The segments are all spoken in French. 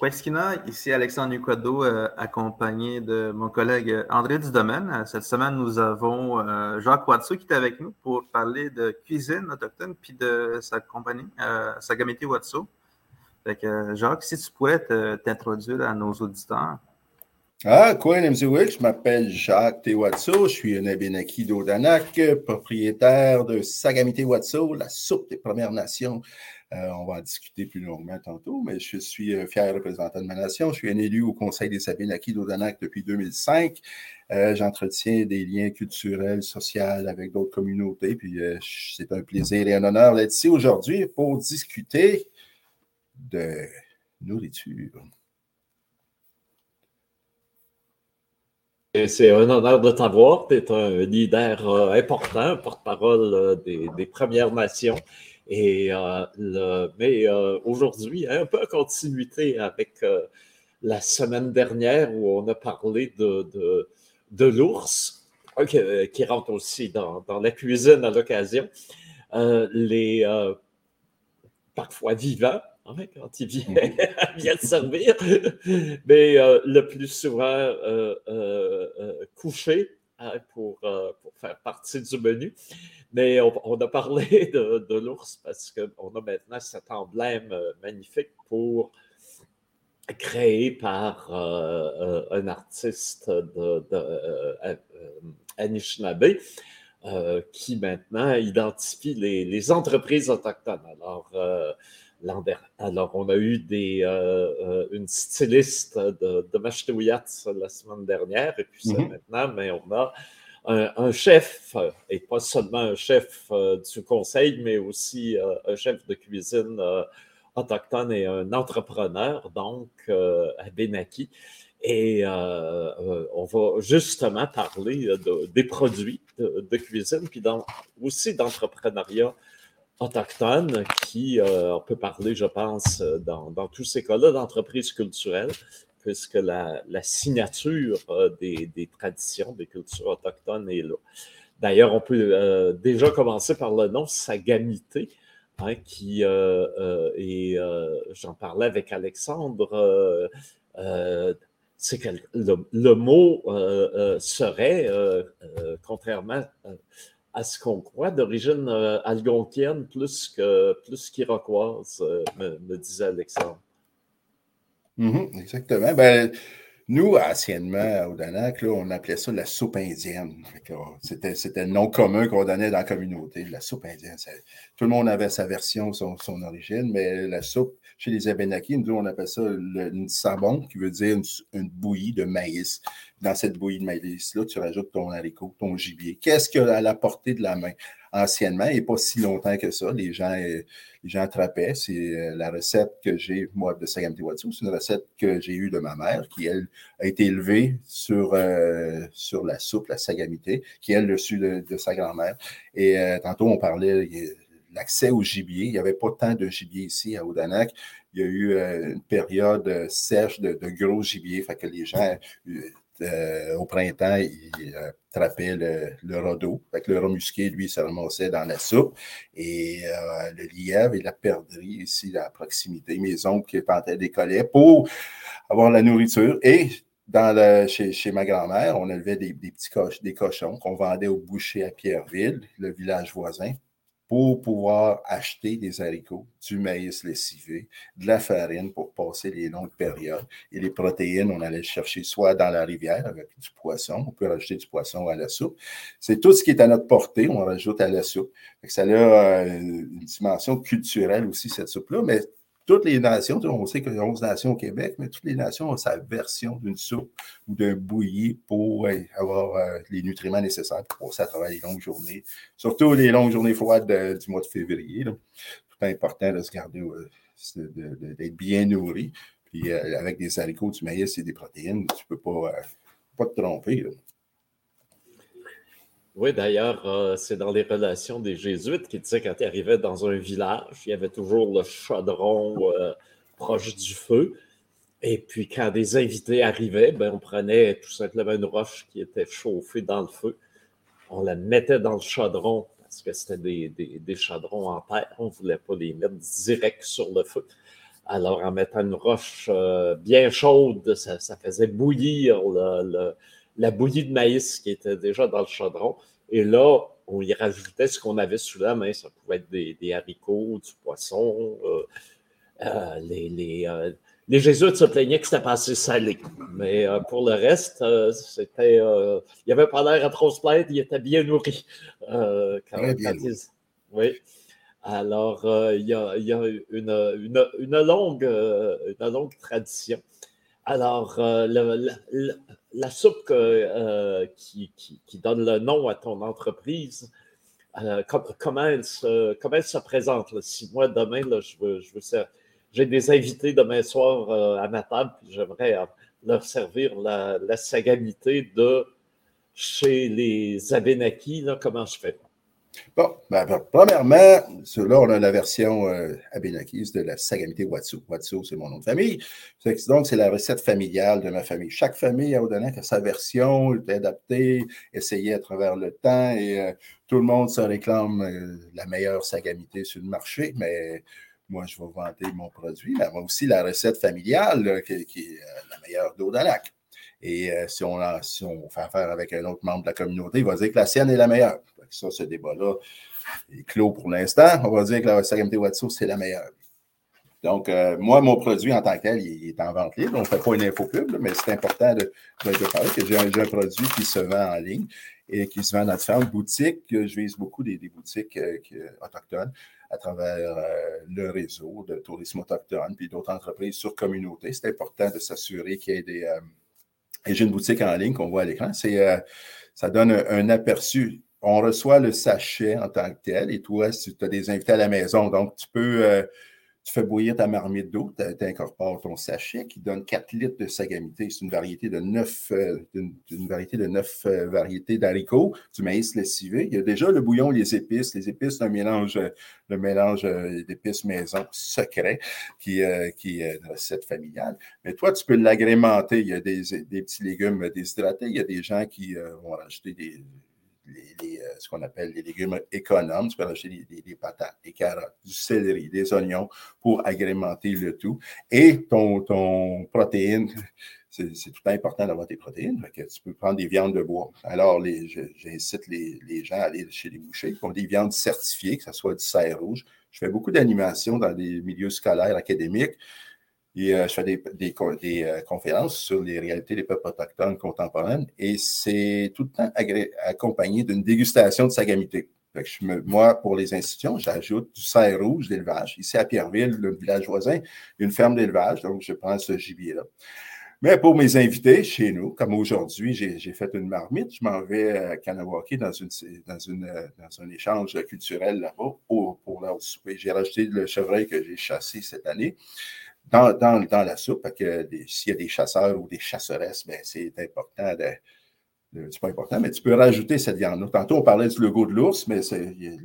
Queskina, ici Alexandre Nuquado, euh, accompagné de mon collègue André Dudomaine. Cette semaine, nous avons euh, Jacques Watso qui est avec nous pour parler de cuisine autochtone puis de sa compagnie, euh, Sagamiti. Jacques, si tu pourrais t'introduire à nos auditeurs. Ah, quoi, je m'appelle Jacques Watso, je suis un Abénaki d'Odanak, propriétaire de Sagamiti Watso, la soupe des Premières Nations euh, on va en discuter plus longuement tantôt, mais je suis euh, fier représentant de ma nation. Je suis un élu au Conseil des Sabinakis d'Odanak depuis 2005. Euh, j'entretiens des liens culturels, sociaux avec d'autres communautés. Puis c'est un plaisir et un honneur d'être ici aujourd'hui pour discuter de nourriture. C'est un honneur de t'avoir. Tu es un leader important, porte-parole des, Premières Nations. Et, euh, le, mais euh, aujourd'hui, un peu en continuité avec euh, la semaine dernière où on a parlé de, de, de l'ours, qui rentre aussi dans, dans la cuisine à l'occasion. les parfois vivants, hein, quand il vient, vient de servir, mais le plus souvent couché hein, pour, pour, faire partie du menu. Mais on, a parlé de, l'ours parce qu'on a maintenant cet emblème euh, magnifique pour créé par euh, euh, un artiste de, Anishinaabe qui maintenant identifie les, entreprises autochtones. Alors, alors, on a eu des, une styliste de, de la semaine dernière, et puis mm-hmm. maintenant, mais on a un, chef, et pas seulement un chef euh, du conseil, mais aussi euh, un chef de cuisine euh, autochtone et un entrepreneur, donc à Benaki. Et on va justement parler des produits de, cuisine, puis aussi d'entrepreneuriat autochtone, qui, on peut parler, je pense, dans, dans tous ces cas-là, d'entreprises culturelles, puisque la, signature euh, des, traditions, des cultures autochtones est là. D'ailleurs, on peut euh, déjà commencer par le nom Sagamité, hein, qui euh, et j'en parlais avec Alexandre. c'est que le, mot serait, contrairement à ce qu'on croit, d'origine algonquienne plus que plus qu'iroquoise, me disait Alexandre. Mhm, exactement. Ben, nous, anciennement, au Danak, on appelait ça la soupe indienne. C'était, c'était le nom commun qu'on donnait dans la communauté, la soupe indienne. tout le monde avait sa version, son origine, mais la soupe, chez les Abénakis, nous, on appelle ça le sabon, qui veut dire une, bouillie de maïs. Dans cette bouillie de maïs-là, tu rajoutes ton haricot, ton gibier. Qu'est-ce a à la portée de la main? Anciennement, et pas si longtemps que ça, les gens, les gens attrapaient. C'est euh, la recette que j'ai, moi, de Sagamti Watsu. C'est une recette que j'ai eue de ma mère, qui, elle, a été élevée sur, euh, sur la soupe, la sagamité, qui, elle, le su de, sa grand-mère. Et euh, tantôt, on parlait l'accès au gibier. Il n'y avait pas tant de gibier ici à Odanak. Il y a eu euh, une période euh, sèche de, gros gibier, fait que les gens, euh, au printemps, ils attrapaient le, le rodeau. Fait le musqué, lui, se ramassait dans la soupe. Et le lièvre et la perdrix ici, à proximité. Mes oncles qui plantaient des collets pour avoir la nourriture. Et dans chez, chez, ma grand-mère, on élevait des, des petits des cochons qu'on vendait au boucher à Pierreville, le village voisin pour pouvoir acheter des haricots, du maïs lessivé, de la farine pour passer les longues périodes. Et les protéines, on allait chercher soit dans la rivière avec du poisson, on peut rajouter du poisson à la soupe. C'est tout ce qui est à notre portée, on rajoute à la soupe. ça a euh, une dimension culturelle aussi, cette soupe-là, mais toutes les nations, on sait qu'il y a 11 nations au Québec, mais toutes les nations ont sa version d'une soupe ou d'un bouilli pour avoir euh, les nutriments nécessaires pour passer à travers les longues journées, surtout les longues journées froides du mois de février. C'est important de se garder, euh, d'être bien nourri. Puis euh, avec des haricots, du maïs et des protéines, tu ne peux pas, pas te tromper. Oui, d'ailleurs, euh, c'est dans les relations des Jésuites qui disaient quand ils arrivaient dans un village, il y avait toujours le chaudron euh, proche du feu. Et puis, quand des invités arrivaient, ben, on prenait tout simplement une roche qui était chauffée dans le feu. On la mettait dans le chaudron parce que c'était des, des, chaudrons en terre. On ne voulait pas les mettre direct sur le feu. Alors, en mettant une roche euh, bien chaude, ça, faisait bouillir la bouillie de maïs qui était déjà dans le chaudron. Et là, on y rajoutait ce qu'on avait sous la main. Ça pouvait être des, haricots, du poisson. Euh, euh, les, les, Jésuites se plaignaient que c'était pas assez salé. Mais pour le reste, c'était. il n'y avait pas l'air à trop se plaindre, il était bien nourri. quand, oui. Alors, euh, il y a, une, longue, euh, une longue tradition. Alors, euh, la, soupe qui, donne le nom à ton entreprise, comment, elle se, comment elle se présente? Si moi, demain, j'ai des invités demain soir à ma table, puis j'aimerais leur servir la, la sagamité de chez les Abénakis, comment je fais? Bon, ben, ben, premièrement, là, on a la version euh, de la Sagamité Watsu. Watsu, c'est mon nom de famille. Donc, c'est la recette familiale de ma famille. Chaque famille a sa version, est adaptée, essayée à travers le temps et euh, tout le monde se réclame euh, la meilleure Sagamité sur le marché, mais moi, je vais vanter mon produit, mais aussi la recette familiale qui, est euh, la meilleure d'Odanak. Et si on fait affaire avec un autre membre de la communauté, il va dire que la sienne est la meilleure ça, ce débat-là est clos pour l'instant. On va dire que la SRMT Watso, c'est la meilleure. Donc, euh, moi, mon produit en tant que tel, il, est en vente libre. On ne fait pas une info pub, mais c'est important de, de, parler que j'ai un, produit qui se vend en ligne et qui se vend dans différentes boutiques. Je vise beaucoup des, boutiques euh, autochtones à travers euh, le réseau de tourisme autochtone, puis d'autres entreprises sur communauté. C'est important de s'assurer qu'il y ait des... et j'ai une boutique en ligne qu'on voit à l'écran. Ça donne un aperçu on reçoit le sachet en tant que tel et toi, tu as des invités à la maison, donc tu peux, euh, tu fais bouillir ta marmite d'eau, tu incorpores ton sachet qui donne 4 litres de sagamité. C'est une variété de 9, euh, une, variété de 9 euh, variétés d'haricots, du maïs lessivé. Il y a déjà le bouillon, les épices. Les épices, c'est un mélange, le mélange d'épices maison secret qui, qui est une recette familiale. Mais toi, tu peux l'agrémenter. Il y a des, des petits légumes déshydratés. Il y a des gens qui vont rajouter des les, euh, ce qu'on appelle les légumes économes. Tu peux rajouter des, patates, des carottes, du céleri, des oignons pour agrémenter le tout. Et ton, ton protéine, c'est tout important d'avoir tes protéines. Tu peux prendre des viandes de bois. Alors, j'incite les, les, gens à aller chez les bouchers qui ont des viandes certifiées, que ce soit du cerf rouge. Je fais beaucoup d'animation dans des milieux scolaires, académiques. Et euh, je fais des, euh, conférences sur les réalités des peuples autochtones contemporaines et c'est tout le temps accompagné d'une dégustation de sagamité. moi, pour les institutions, j'ajoute du cerf rouge d'élevage. Ici à Pierreville, le village voisin, une ferme d'élevage, donc je prends ce gibier-là. Mais pour mes invités chez nous, comme aujourd'hui, j'ai fait une marmite, je m'en vais à Kanawaki dans un échange culturel là-bas pour, pour leur souper. J'ai rajouté le chevreuil que j'ai chassé cette année dans, la soupe, s'il y a des chasseurs ou des chasseresses, ben, c'est important de, c'est pas important, mais tu peux rajouter cette viande Tantôt, on parlait du logo de l'ours, mais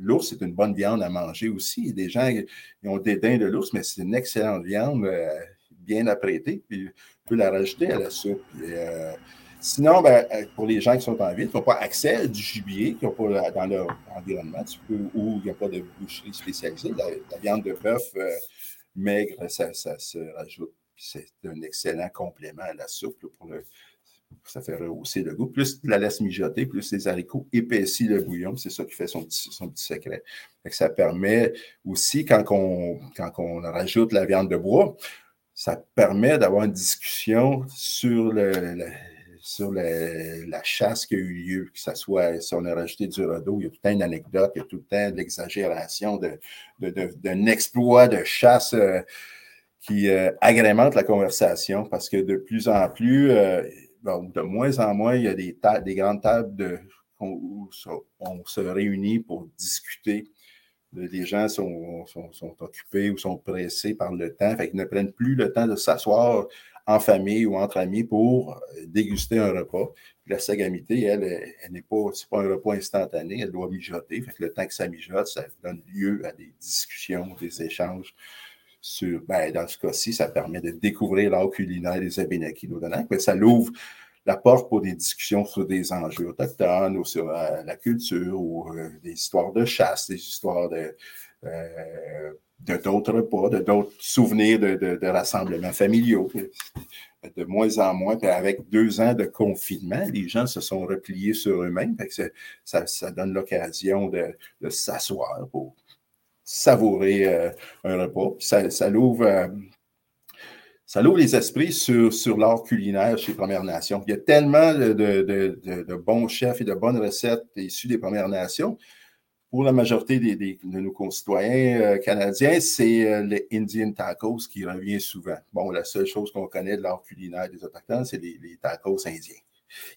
l'ours, c'est une bonne viande à manger aussi. Des gens qui ont dédain de l'ours, mais c'est une excellente viande, euh, bien apprêtée, puis tu peux la rajouter à la soupe. Euh, sinon, ben, euh, pour les gens qui sont en ville, qui n'ont pas accès à du gibier, qui n'ont pas dans leur environnement, tu peux, ou il n'y a pas de boucherie spécialisée, la, viande de bœuf maigre, ça, se rajoute. C'est un excellent complément à la soupe pour ça fait rehausser le goût. Plus la laisse mijoter, plus les haricots épaissit le bouillon. C'est ça qui fait son petit, son petit secret. ça permet aussi, quand on, quand on rajoute la viande de bois, ça permet d'avoir une discussion sur le sur la chasse qui a eu lieu, que ce soit si on a rajouté du radeau, il y a tout le temps une anecdote, il y a tout le temps de l'exagération d'un de, exploit de chasse euh, qui euh, agrémente la conversation parce que de plus en plus, euh, de moins en moins, il y a des, des grandes tables où on se réunit pour discuter. Les gens sont, sont, sont, occupés ou sont pressés par le temps, fait qu'ils ne prennent plus le temps de s'asseoir en famille ou entre amis pour euh, déguster un repas. la sagamité, elle, elle, n'est pas, c'est pas un repas instantané, elle doit mijoter. Fait que le temps que ça mijote, ça donne lieu à des discussions, des échanges sur, ben, dans ce cas-ci, ça permet de découvrir l'art culinaire des Abénakis d'Odanak, mais ça l'ouvre la porte pour des discussions sur des enjeux autochtones ou sur euh, la culture ou euh, des histoires de chasse, des histoires de, de d'autres repas, de d'autres souvenirs de, de, rassemblements familiaux. De moins en moins, puis avec deux ans de confinement, les gens se sont repliés sur eux-mêmes. Ça, ça, donne l'occasion de, de s'asseoir pour savourer euh, un repas. ça, ça l'ouvre. Euh, ça les esprits sur, sur l'art culinaire chez Premières Nations. Il y a tellement de, de, de, bons chefs et de bonnes recettes issues des Premières Nations pour la majorité de nos concitoyens euh, canadiens, c'est euh, les Indian tacos qui revient souvent. Bon, la seule chose qu'on connaît de l'art culinaire des Autochtones, c'est les, tacos indiens.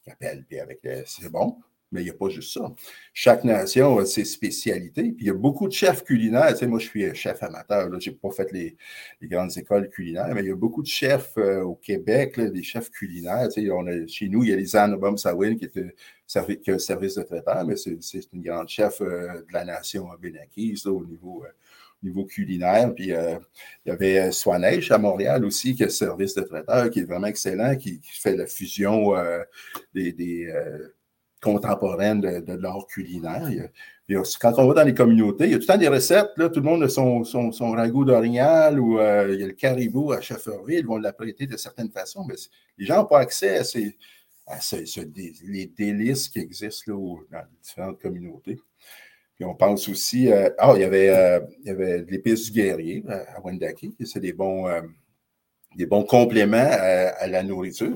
Ils appellent, puis avec c'est bon, mais il n'y a pas juste ça. Chaque nation a ses spécialités. Puis il y a beaucoup de chefs culinaires. Tu sais, moi, je suis chef amateur. Je n'ai pas fait les, grandes écoles culinaires, mais il y a beaucoup de chefs euh, au Québec, des chefs culinaires. Tu sais, on a, chez nous, il y a Lisanne Obama-Sawin qui, est, qui a un service de traiteur, mais c'est une grande chef euh, de la nation bénakise au niveau. Euh, niveau culinaire. Puis il y avait Swanesh à Montréal aussi, qui un service de traiteur, qui est vraiment excellent, qui, fait la fusion des, contemporaine de, l'art culinaire. quand on va dans les communautés, il y a tout le temps des recettes. Là, tout le monde a son, son, ragoût d'orignal ou euh, il y a le caribou à Chefferville, ils vont l'apprêter de certaines façons, mais les gens n'ont pas accès à, ces, les délices qui existent là, dans différentes communautés. Puis on pense aussi, euh, ah, il y avait, euh, avait l'épice du guerrier à Wendake, c'est des bons des bons compléments à, la nourriture.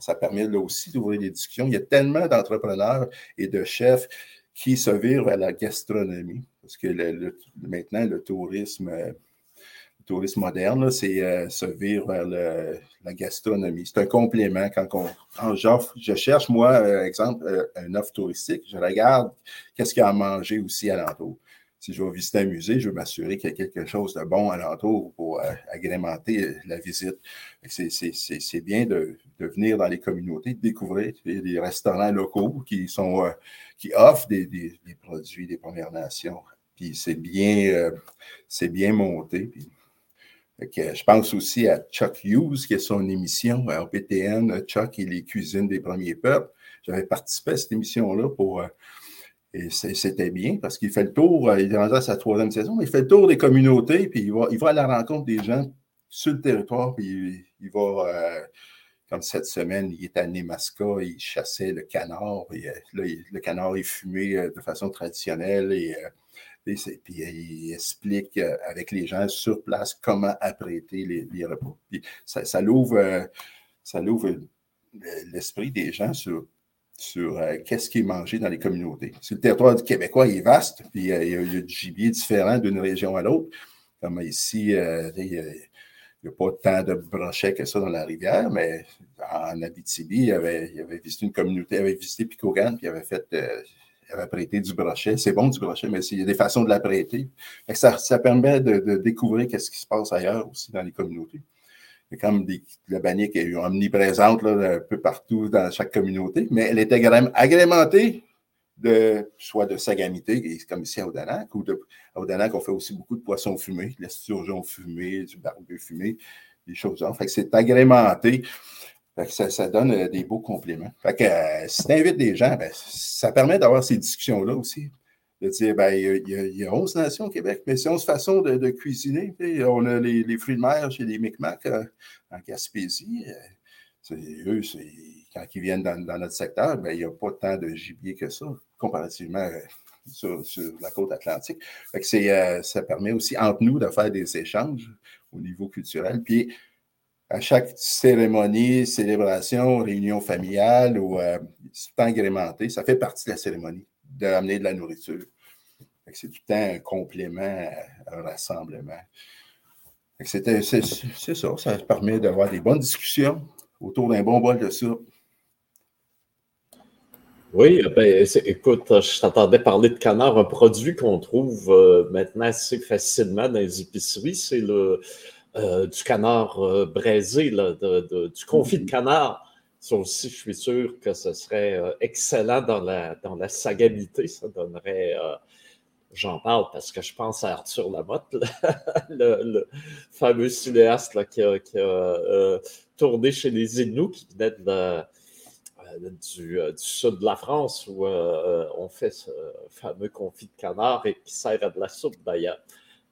Ça, permet là aussi d'ouvrir des discussions. Il y a tellement d'entrepreneurs et de chefs qui se virent à la gastronomie. Parce que maintenant, le tourisme, le tourisme moderne, c'est euh, se vire vers la gastronomie. C'est un complément. Quand, on, je cherche, moi, euh, exemple, euh, un offre touristique, je regarde qu'est-ce qu'il y a à manger aussi alentour si je vais visiter un musée, je veux m'assurer qu'il y a quelque chose de bon alentour pour euh, agrémenter euh, la visite. C'est bien de, venir dans les communautés, de découvrir des restaurants locaux qui, sont, euh, qui offrent des, produits des Premières Nations. Puis c'est bien, bien monté. je pense aussi à Chuck Hughes, qui a son émission à OPTN, Chuck et les cuisines des premiers peuples. J'avais participé à cette émission-là pour et c'était bien parce qu'il fait le tour, euh, il est rendu à sa troisième saison, il fait le tour des communautés, puis il va, il va à la rencontre des gens sur le territoire, puis il, va, euh, comme cette semaine, il est à Nemaska, il chassait le canard, et euh, là, le canard est fumé de façon traditionnelle, et, puis il explique avec les gens sur place comment apprêter les, repas. Puis ça, ça l'ouvre l'esprit des gens sur sur euh, qu'est-ce qui est mangé dans les communautés. Le territoire du Québécois est vaste, puis euh, il, y a, du gibier différent d'une région à l'autre. Comme ici, euh, il n'y a, pas tant de brochets que ça dans la rivière, mais en Abitibi, il avait, il avait visité une communauté, il avait visité Picogan, puis il avait fait. il avait prêté du brochet. C'est bon du brochet, mais il y a des façons de l'apprêter. Ça, ça permet de, de découvrir ce qui se passe ailleurs aussi dans les communautés. Comme des, la bannique est omniprésente là, un peu partout dans chaque communauté, mais elle est agrémentée de soit de sagamité, comme ici à Odanak, ou de, à Odanak, on fait aussi beaucoup de poissons fumés, de l'esturgeon fumé, du barbu fumé, des choses là. C'est agrémenté. Ça, ça, donne euh, des beaux compléments. Euh, si tu invites des gens, ben, ça permet d'avoir ces discussions-là aussi de dire, ben, il, y a, 11 nations au Québec, mais c'est 11 façons de, cuisiner. On a les, fruits de mer chez les Micmacs euh, en Gaspésie. Euh, eux, quand ils viennent dans, notre secteur, ben, il n'y a pas tant de gibier que ça, comparativement euh, sur, la côte atlantique. ça permet aussi entre nous de faire des échanges au niveau culturel. Puis, à chaque cérémonie, célébration, réunion familiale ou c'est agrémenté, ça fait partie de la cérémonie d'amener de la nourriture. C'est tout le temps un complément un rassemblement. C'est ça, ça permet d'avoir des bonnes discussions autour d'un bon bol de soupe. Oui, ben, écoute, je t'entendais parler de canard, un produit qu'on trouve euh, maintenant assez facilement dans les épiceries, c'est le euh, du canard euh, braisé, du confit de canard. Ça aussi, je suis sûr que ce serait euh, excellent dans la, dans la. Ça donnerait. Euh, j'en parle parce que je pense à Arthur Lamotte, le, fameux cinéaste qui a, euh, tourné chez les Inuits, qui venait du, sud de la France, où on fait ce fameux confit de canard et qui sert à de la soupe d'ailleurs.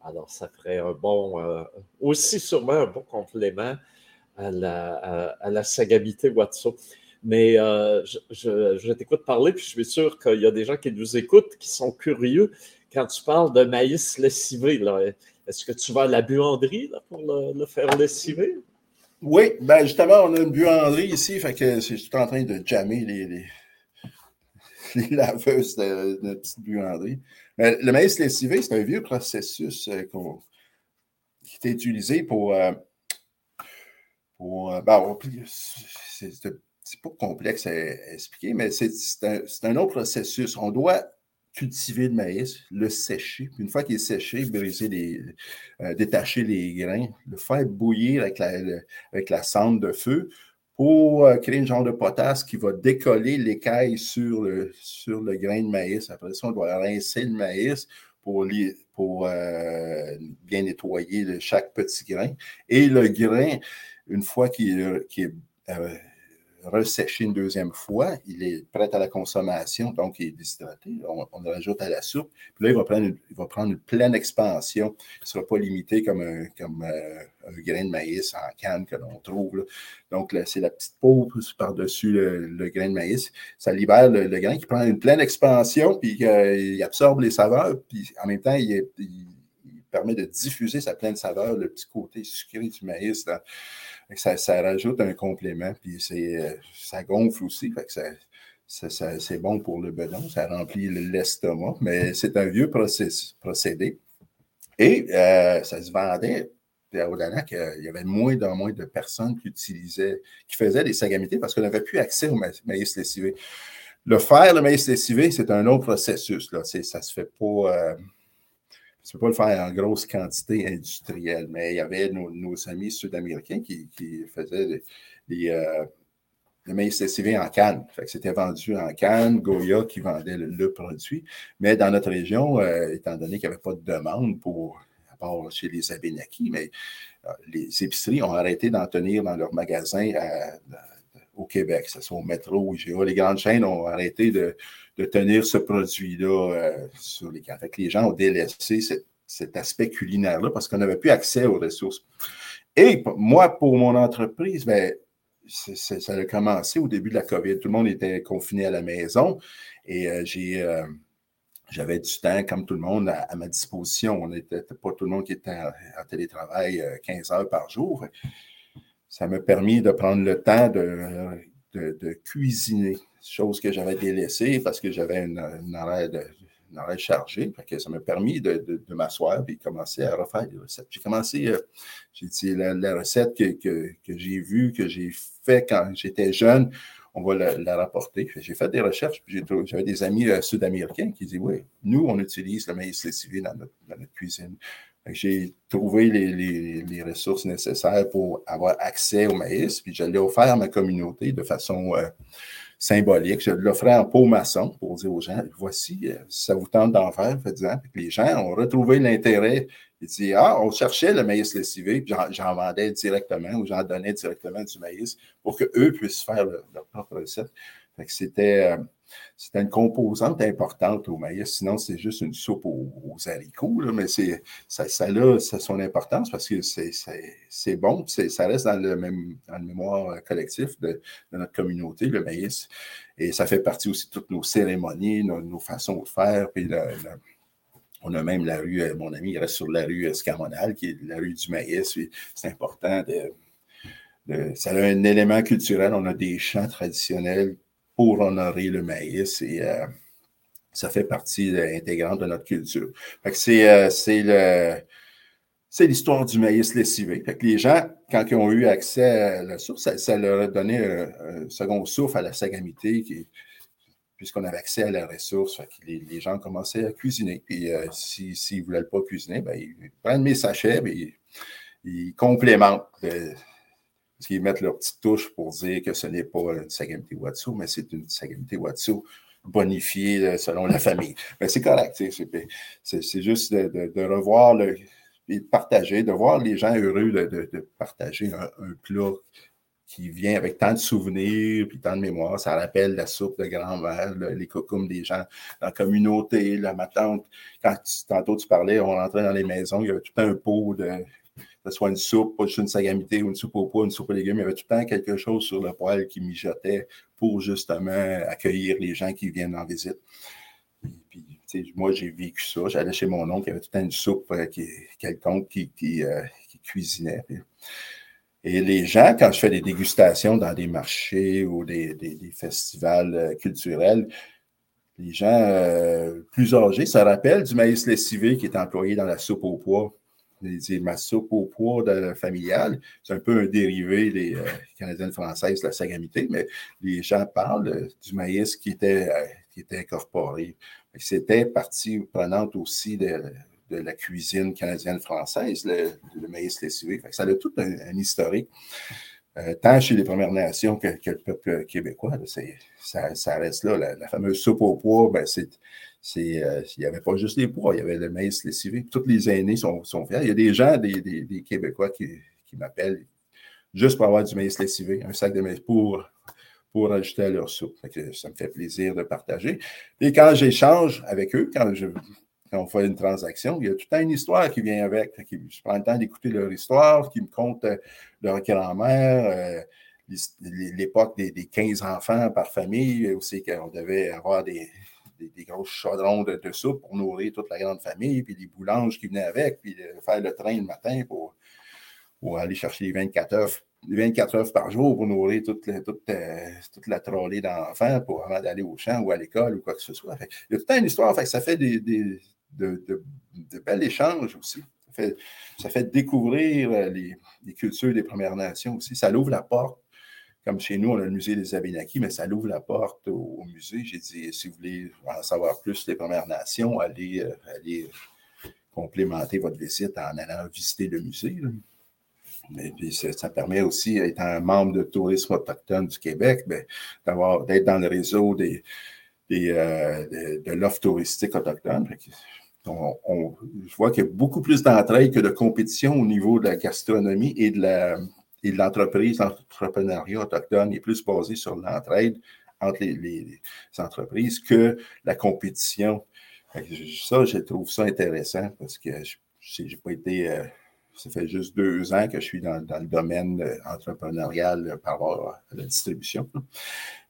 Alors, ça ferait un bon, aussi sûrement un bon complément à la, à, la sagabilité Watso. Mais je, je t'écoute parler, puis je suis sûr qu'il y a des gens qui nous écoutent, qui sont curieux quand tu parles de maïs lessivé, est-ce que tu vas à la buanderie pour le, faire lessiver? Oui, ben justement, on a une buanderie ici, fait que c'est tout en train de jammer les, laveuses de, notre petite buanderie. le maïs lessivé, c'est un vieux processus euh, qui était utilisé pour. Euh, euh, ben, c'est pas complexe à expliquer, mais c'est un, un, autre processus. On doit cultiver le maïs, le sécher. Puis une fois qu'il est séché, briser les, euh, détacher les grains, le faire bouillir avec la, cendre de feu pour euh, créer un genre de potasse qui va décoller l'écaille sur le, sur le grain de maïs. Après ça, on doit rincer le maïs pour, pour euh, bien nettoyer chaque petit grain. Et le grain, une fois qu'il est resséché une deuxième fois, il est prêt à la consommation, donc il est déshydraté. On, le rajoute à la soupe. Puis là, il va prendre une, il pleine expansion. Il ne sera pas limité comme euh, un grain de maïs en canne que l'on trouve. Donc, c'est la petite peau par-dessus le, grain de maïs. Ça libère le, grain qui prend une pleine expansion, puis euh, il absorbe les saveurs, puis en même temps, il, permet de diffuser sa pleine saveur, le petit côté sucré du maïs. Ça, ça, rajoute un complément, puis euh, ça gonfle aussi. c'est bon pour le bedon, ça remplit l'estomac, mais c'est un vieux procédé. Et euh, ça se vendait au Danac, il y avait moins en moins de personnes qui utilisaient, qui faisaient des sagamités parce qu'on n'avait plus accès au maïs lessivé. Le faire, le maïs lessivé, c'est un autre processus. Ça ne se fait pas. Euh, tu ne peux pas le faire en grosse quantité industrielle, mais il y avait nos, amis sud-américains qui, faisaient des, euh, le maïs lessivé en canne. c'était vendu en canne, Goya qui vendait le, produit. Mais dans notre région, euh, étant donné qu'il n'y avait pas de demande pour, à part chez les Abénakis, mais euh, les épiceries ont arrêté d'en tenir dans leurs magasins au Québec, que ce soit au métro IGA. Les grandes chaînes ont arrêté de, de tenir ce produit-là euh, sur les cartes. les gens ont délaissé cet aspect culinaire-là parce qu'on n'avait plus accès aux ressources. Et moi, pour mon entreprise, ben, ça a commencé au début de la COVID. Tout le monde était confiné à la maison et euh, j'ai, euh, j'avais du temps, comme tout le monde, à, ma disposition. On n'était pas tout le monde qui était en, télétravail 15 heures par jour. Ça m'a permis de prendre le temps de, de cuisiner chose que j'avais délaissée parce que j'avais une, une, arrêt chargé. ça m'a permis de, m'asseoir et commencer à refaire des recettes. J'ai commencé, euh, j'ai dit la, recette que, j'ai vue, que j'ai fait quand j'étais jeune, on va la, rapporter. J'ai fait des recherches, puis j'avais des amis euh, sud-américains qui disaient Oui, nous, on utilise le maïs lessivé dans notre, cuisine. J'ai trouvé les, ressources nécessaires pour avoir accès au maïs, puis je l'ai offert à ma communauté de façon euh, symbolique. Je l'offrais en pot maçon pour dire aux gens, voici, euh, ça vous tente d'en faire, faites-en. les gens ont retrouvé l'intérêt. Ils disaient, ah, on cherchait le maïs lessivé, puis j'en vendais directement ou j'en donnais directement du maïs pour qu'eux puissent faire leur propre recette. c'était... Euh, c'est une composante importante au maïs. Sinon, c'est juste une soupe aux, haricots, mais c'est, ça, ça, a son importance parce que c'est, bon, ça reste dans le, même, dans le mémoire collectif de, notre communauté, le maïs. Et ça fait partie aussi de toutes nos cérémonies, nos, façons de faire. Puis on a même la rue, euh, mon ami il reste sur la rue Escamonal, qui est la rue du maïs. C'est important de, ça a un élément culturel. On a des chants traditionnels honorer le maïs et euh, ça fait partie intégrante de notre culture. Euh, c'est l'histoire du maïs lessivé. les gens, quand ils ont eu accès à la source, ça, leur a donné un, second souffle à la sagamité, puisqu'on avait accès à la ressource. les, gens commençaient à cuisiner. Puis euh, s'ils ne voulaient pas cuisiner, ben, ils prennent mes sachets et ils, complémentent. Parce qu'ils mettent leur petite touche pour dire que ce n'est pas une Sagamité Watsu, mais c'est une Sagamité Watsu bonifiée euh, selon la famille. Mais c'est correct. C'est juste de, revoir le, et de partager, de voir les gens heureux de, partager un, plat qui vient avec tant de souvenirs puis tant de mémoires. Ça rappelle la soupe de grand-mère, les cocoums des gens dans la communauté, la ma tante. Quand tantôt tu parlais, on rentrait dans les maisons, il y avait tout un pot de ce soit une soupe, pas juste une sagamité ou une soupe au poids, une soupe aux légumes, il y avait tout le temps quelque chose sur le poêle qui mijotait pour justement accueillir les gens qui viennent en visite. moi, j'ai vécu ça. J'allais chez mon oncle, il y avait tout le temps une soupe euh, qui, quelconque qui, qui, euh, cuisinait. Et les gens, quand je fais des dégustations dans des marchés ou des, festivals euh, culturels, les gens plus âgés se rappellent du maïs lessivé qui est employé dans la soupe au pois ma soupe au poids de. C'est un peu un dérivé des euh, Canadiennes françaises, la sagamité, mais les gens parlent du maïs qui était, euh, qui était incorporé. C'était partie prenante aussi de, la cuisine canadienne-française, le, maïs lessivé. ça a tout un, historique. Euh, tant chez les Premières Nations que, le peuple québécois, ça, reste là. La, fameuse soupe au poids, ben, euh, il n'y avait pas juste les poids, il y avait le maïs lessivé. Tous les aînés sont, sont fiers. Il y a des gens, des, Québécois qui, m'appellent juste pour avoir du maïs lessivé, un sac de maïs pour, pour ajouter à leur soupe. ça me fait plaisir de partager. Et quand j'échange avec eux, quand, on fait une transaction, il y a toute une histoire qui vient avec. je prends le temps d'écouter leur histoire, qui me compte euh, leur grand-mère. Euh, l'époque des, des, 15 enfants par famille, aussi qu'on devait avoir des, des, gros chaudrons de, soupe pour nourrir toute la grande famille, puis les boulanges qui venaient avec, puis faire le train le matin pour, aller chercher les 24 œufs. 24 œufs par jour pour nourrir toute, la, toute, euh, toute la d'enfants pour avant d'aller au champ ou à l'école ou quoi que ce soit. il y a toute une histoire, fait, ça fait des, des de, de, échanges aussi. Ça fait, ça fait découvrir euh, les, les, cultures des Premières Nations aussi. Ça l'ouvre la porte comme chez nous, on a le musée des Abénakis, mais ça l'ouvre la porte au, musée. J'ai dit, si vous voulez en savoir plus les Premières Nations, allez, euh, allez complémenter votre visite en allant visiter le musée. Mais puis ça, permet aussi, étant un membre de tourisme autochtone du Québec, ben, d'être dans le réseau euh, de, l'offre touristique autochtone. On, je vois qu'il y a beaucoup plus d'entraide que de compétition au niveau de la gastronomie et de la, et l'entreprise, l'entrepreneuriat autochtone est plus basé sur l'entraide entre les, entreprises que la compétition. Ça, je trouve ça intéressant parce que je n'ai pas été. Euh, ça fait juste deux ans que je suis dans, le domaine euh, entrepreneurial par rapport à la distribution.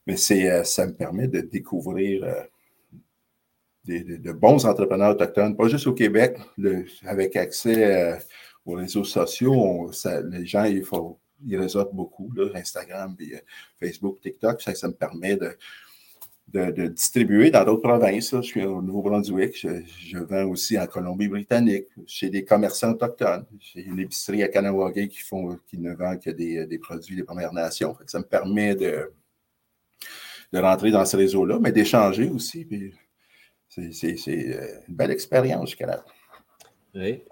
Mais euh, ça me permet de découvrir de, bons entrepreneurs autochtones, pas juste au Québec, avec accès aux réseaux sociaux, les gens, il faut, ils réseautent beaucoup, là, Instagram, euh, Facebook, TikTok. Ça, me permet de, de, distribuer dans d'autres provinces. Je suis au Nouveau-Brunswick, je, vends aussi en Colombie-Britannique, chez des commerçants autochtones. J'ai une épicerie à Kanawagé qui, font, qui ne vend que des, des produits des Premières Nations. ça me permet de, de rentrer dans ce réseau-là, mais d'échanger aussi. c'est, euh, une belle expérience jusqu'à là. Oui.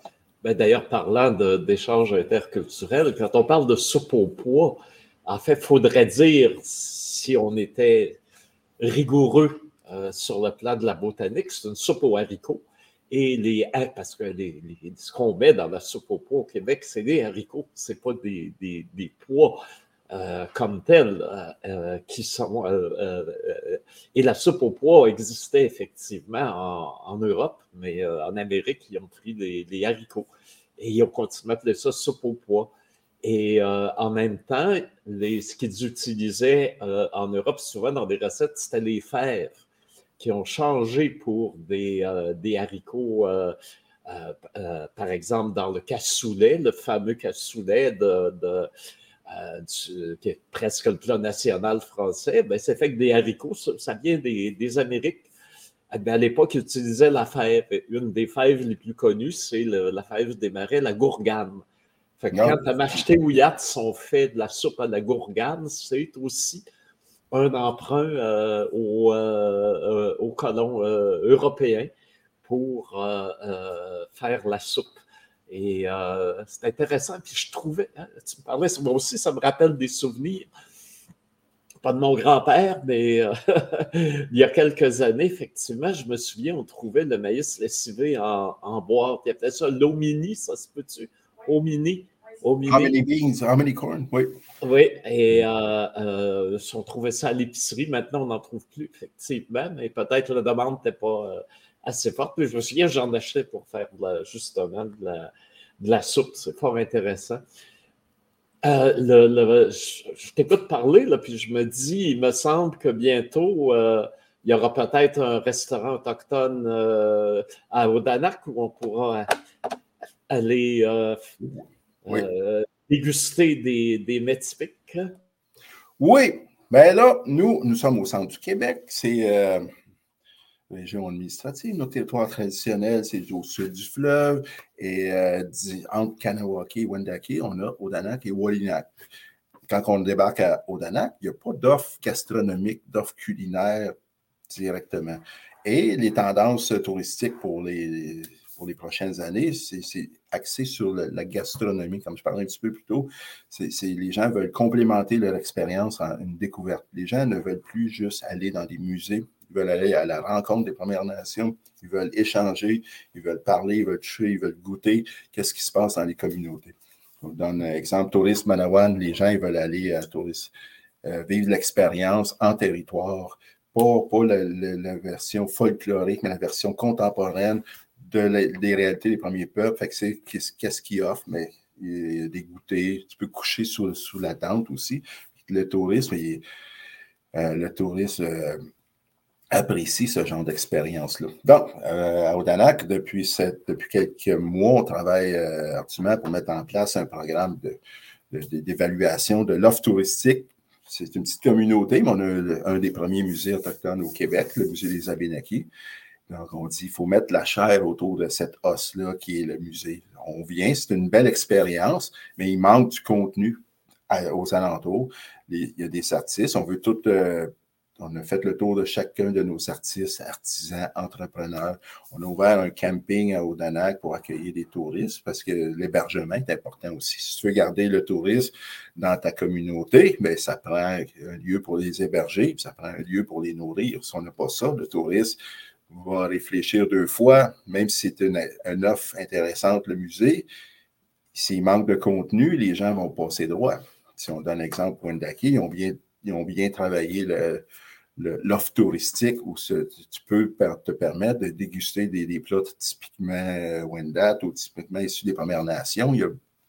Ben, d'ailleurs, parlant d'échanges interculturels, quand on parle de soupe au poids, en fait, faudrait dire, si on était rigoureux euh, sur le plan de la botanique, c'est une soupe aux haricots. Et les, parce que les, ce qu'on met dans la soupe au pois au Québec, c'est des haricots, ce n'est pas des, des pois. Euh, comme tels euh, euh, qui sont. et la soupe au pois existait effectivement en, Europe, mais en Amérique, ils ont pris les, haricots et ils ont continué à appeler ça soupe au pois. Et en même temps, ce qu'ils utilisaient en Europe, souvent dans des recettes, c'était les fèves qui ont changé pour des haricots. par exemple, dans le cassoulet, le fameux cassoulet de euh, qui est presque le plat national français, ben, c'est fait que des haricots, ça, vient des, Amériques. Eh à l'époque, ils utilisaient la fève. Une des fèves les plus connues, c'est la fève des marais, la gourgane. Fait que quand la marcheté ouillat sont faits de la soupe à la gourgane, c'est aussi un emprunt euh, euh, aux, colons européens pour faire la soupe. Et euh, c'est intéressant. Puis je trouvais, hein, tu me parlais, moi aussi, ça me rappelle des souvenirs. Pas de mon grand-père, mais euh, il y a quelques années, effectivement, je me souviens, on trouvait le maïs lessivé en, en boîte. Il appelait ça l'omini, ça se peut-tu? Omini? au mini. How many beans, how many corn, oui. Oui, et euh, euh, on trouvait ça à l'épicerie. Maintenant, on n'en trouve plus, effectivement, mais peut-être la demande n'était pas euh, assez forte. Mais je me souviens, j'en achetais pour faire justement de la, de la soupe. C'est fort intéressant. Euh, le, je, t'écoute parler, là, puis je me dis, il me semble que bientôt, euh, il y aura peut-être un restaurant autochtone euh, à Odanak où on pourra aller déguster des, des mets typiques. Oui, bien là, nous, nous sommes au centre du Québec. C'est région administrative. Notre territoire traditionnel, c'est au sud du fleuve. Et euh, entre Kanawake et Wendake, on a Odanak et Walinak. Quand on débarque à Odanak, il n'y a pas d'offre gastronomique, d'offre culinaire directement. Et les tendances touristiques pour les, pour les prochaines années, c'est axé sur la, gastronomie, comme je parlais un petit peu plus tôt. C'est les gens veulent complémenter leur expérience en une découverte. Les gens ne veulent plus juste aller dans des musées ils veulent aller à la rencontre des Premières Nations, ils veulent échanger, ils veulent parler, ils veulent toucher, ils veulent goûter qu'est-ce qui se passe dans les communautés. On donne un exemple, Tourisme Manawan, les gens ils veulent aller à Tourisme, euh, vivre l'expérience en territoire, pas, pas la, version folklorique, mais la version contemporaine de des réalités des premiers peuples. Fait que c'est qu'est-ce qu'ils offrent, mais il y a des goûters, tu peux coucher sous, sous la tente aussi. Le tourisme, euh, le tourisme euh, apprécie ce genre d'expérience-là. Donc, euh, à Odanak, depuis, quelques mois, on travaille euh, pour mettre en place un programme d'évaluation de, l'offre touristique. C'est une petite communauté, mais on a un des premiers musées autochtones au Québec, le musée des Abénakis. Donc, on dit qu'il faut mettre la chair autour de cette os-là qui est le musée. On vient, c'est une belle expérience, mais il manque du contenu aux alentours. il y a des artistes, on veut tout euh, on a fait le tour de chacun de nos artistes, artisans, entrepreneurs. On a ouvert un camping à Odanak pour accueillir des touristes parce que l'hébergement est important aussi. Si tu veux garder le tourisme dans ta communauté, bien, ça prend un lieu pour les héberger, ça prend un lieu pour les nourrir. Si on n'a pas ça, le touriste va réfléchir deux fois, même si c'est une, offre intéressante, le musée. S'il manque de contenu, les gens vont passer droit. Si on donne l'exemple Wendaki, bien, ils ont bien travaillé le, l'offre touristique où tu peux te permettre de déguster des, plats typiquement euh, Wendat ou typiquement issus des Premières Nations. Il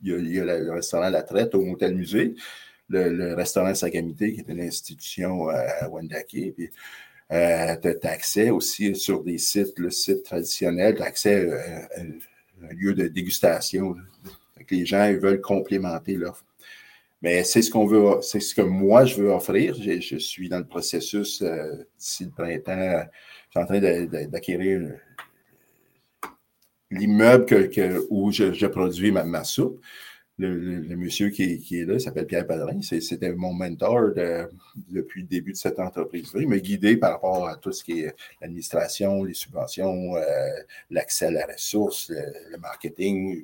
y a, le restaurant La Traite au Motel Musée, le, restaurant Sagamité qui est une institution euh, à Wendake. Puis, euh, tu as accès aussi sur des sites, le site traditionnel, tu as accès à, un lieu de dégustation. les gens veulent complémenter l'offre. Mais c'est ce qu'on veut, c'est ce que moi je veux offrir. Je, suis dans le processus euh, d'ici le printemps. Je suis en train d'acquérir l'immeuble où je, produis ma, soupe. Le, monsieur qui, est là, s'appelle Pierre Padrin. C'était mon mentor depuis le début de cette entreprise Il m'a guidé par rapport à tout ce qui est l'administration, les subventions, euh, l'accès à la ressource, le, marketing,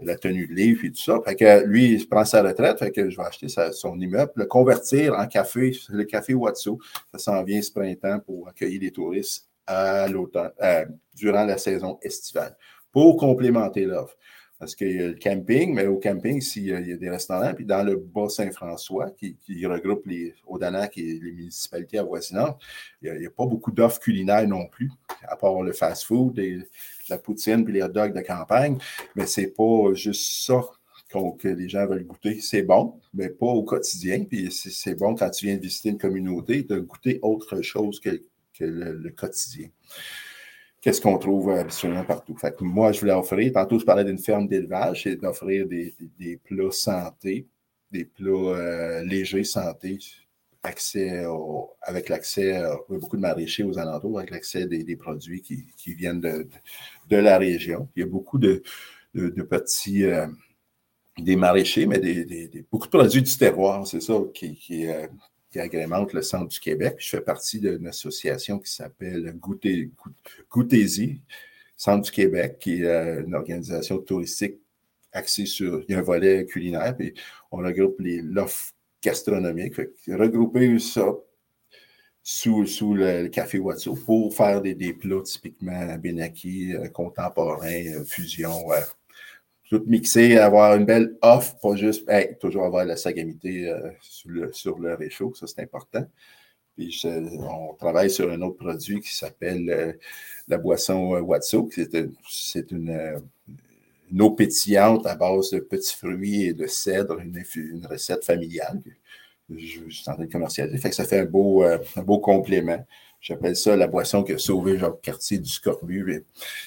la tenue de livre et tout ça. Fait que lui, il prend sa retraite, fait que je vais acheter son immeuble, le convertir en café, le café Watso. Ça s'en vient ce printemps pour accueillir les touristes à l'automne, euh, durant la saison estivale, pour complémenter l'offre. Parce qu'il y a le camping, mais au camping, s'il y, a des restaurants, puis dans le Bas-Saint-François, qui, regroupe les Audanac et les municipalités avoisinantes, il n'y a, pas beaucoup d'offres culinaires non plus, à part le fast-food la poutine puis les hot dogs de campagne. Mais c'est pas juste ça que les gens veulent goûter. C'est bon, mais pas au quotidien. Puis c'est bon quand tu viens de visiter une communauté de goûter autre chose que, le quotidien qu'est-ce qu'on trouve absolument partout. Fait moi, je voulais offrir, tantôt je parlais d'une ferme d'élevage, c'est d'offrir des, plats santé, des plats euh, légers santé, accès avec l'accès, à beaucoup de maraîchers aux alentours, avec l'accès des, produits qui, viennent de, la région. Il y a beaucoup de, petits, euh, des maraîchers, mais des, beaucoup de produits du terroir, c'est ça qui, qui, euh, qui agrémente le centre du Québec. Je fais partie d'une association qui s'appelle Goûtez-y, Centre du Québec, qui est euh, une organisation touristique axée sur. Il y a un volet culinaire, puis on regroupe l'offre gastronomique. regrouper ça sous, sous le, café Watso pour faire des, plats typiquement bénaki, euh, contemporains, euh, fusion, tout mixer, avoir une belle offre, pas juste toujours avoir la sagamité euh, sur, le, sur le réchaud, ça c'est important. Puis on travaille sur un autre produit qui s'appelle euh, la boisson euh, Watso. C'est une, une, eau pétillante à base de petits fruits et de cèdre, une, recette familiale. Je, suis en train de commercialiser. Fait que ça fait un beau, un beau complément. J'appelle ça la boisson qui a sauvé Jacques Cartier du scorbut.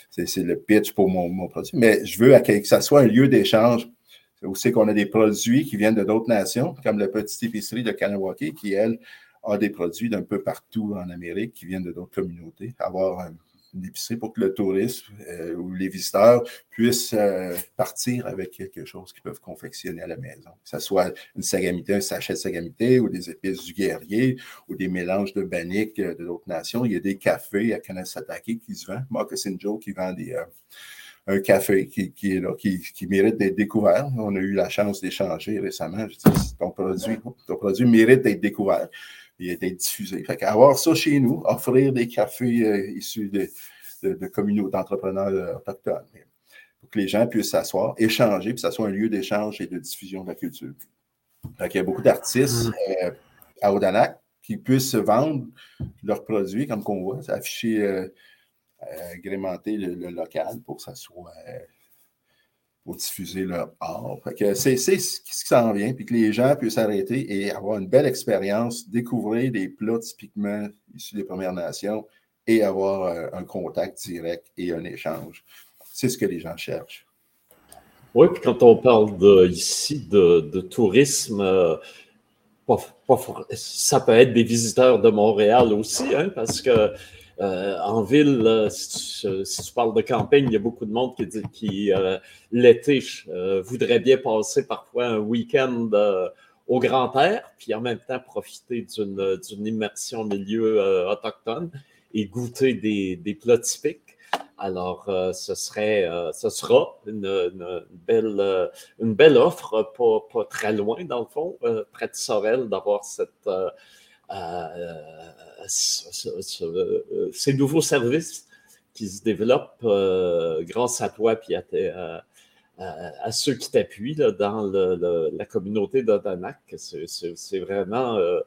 C'est le pitch pour mon, produit. Mais je veux que ça soit un lieu d'échange. C'est aussi qu'on a des produits qui viennent de d'autres nations, comme la petite épicerie de Kanawaki, qui, elle, a des produits d'un peu partout en Amérique qui viennent de d'autres communautés. Avoir une épicerie pour que le tourisme euh, ou les visiteurs puissent euh, partir avec quelque chose qu'ils peuvent confectionner à la maison. Que ce soit une sagamité, un sachet de sagamité ou des épices du guerrier ou des mélanges de baniques euh, de d'autres nations. Il y a des cafés à Kanasatake qui se vendent. Moccasin Joe qui vend des, un café qui, qui là, qui, qui, mérite d'être découvert. On a eu la chance d'échanger récemment. Je dis, ton produit, ton produit mérite d'être découvert il a été diffusé. Fait qu'avoir ça chez nous, offrir des cafés euh, issus de, de, communautés d'entrepreneurs euh, autochtones, pour que les gens puissent s'asseoir, échanger, puis que ça soit un lieu d'échange et de diffusion de la culture. Fait il y a beaucoup d'artistes mm. euh, à Odanak qui puissent vendre leurs produits, comme qu'on voit, afficher, agrémenter le, local pour que ça soit pour diffuser leur art. c'est, ce qui s'en vient, puis que les gens puissent arrêter et avoir une belle expérience, découvrir des plats typiquement issus des Premières Nations et avoir euh, un contact direct et un échange. C'est ce que les gens cherchent. Oui, puis quand on parle de, ici de, tourisme, euh, ça peut être des visiteurs de Montréal aussi, hein, parce que euh, en ville, si, tu, parles de campagne, il y a beaucoup de monde qui, dit, euh, l'été, euh, voudrait bien passer parfois un week-end au grand air, puis en même temps profiter d'une immersion au milieu autochtone et goûter des, des plats typiques. Alors, ce serait, ce sera une, belle, une belle offre, pas, pas, très loin dans le fond, près de Sorel, d'avoir cette ces nouveaux services qui se développent euh, grâce à toi et à, à, ceux qui t'appuient dans la communauté d'Odanak. C'est vraiment, euh,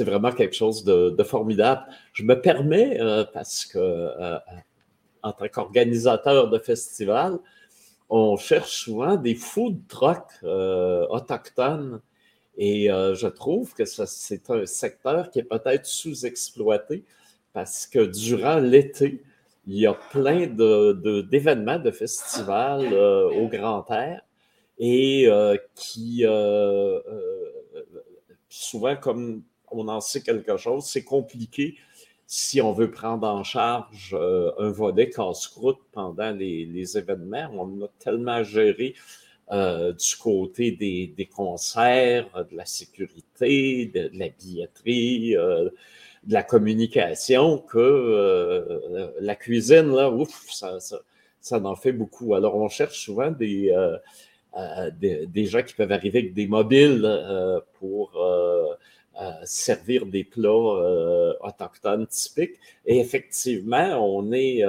vraiment quelque chose de, formidable. Je me permets, euh, parce que en tant qu'organisateur de festival, on cherche souvent des food trucks autochtones et euh, je trouve que c'est un secteur qui est peut-être sous-exploité parce que durant l'été, il y a plein d'événements, de, de, festivals euh, au grand air et euh, qui, souvent, comme on en sait quelque chose, c'est compliqué si on veut prendre en charge un volet casse-croûte pendant les, les, événements. On a tellement géré euh, du côté des, concerts, de la sécurité, de, la billetterie, euh, de la communication, que euh, la cuisine, là, ouf, ça, ça, en fait beaucoup. Alors, on cherche souvent des, des, gens qui peuvent arriver avec des mobiles pour servir des plats autochtones typiques. Et effectivement, on est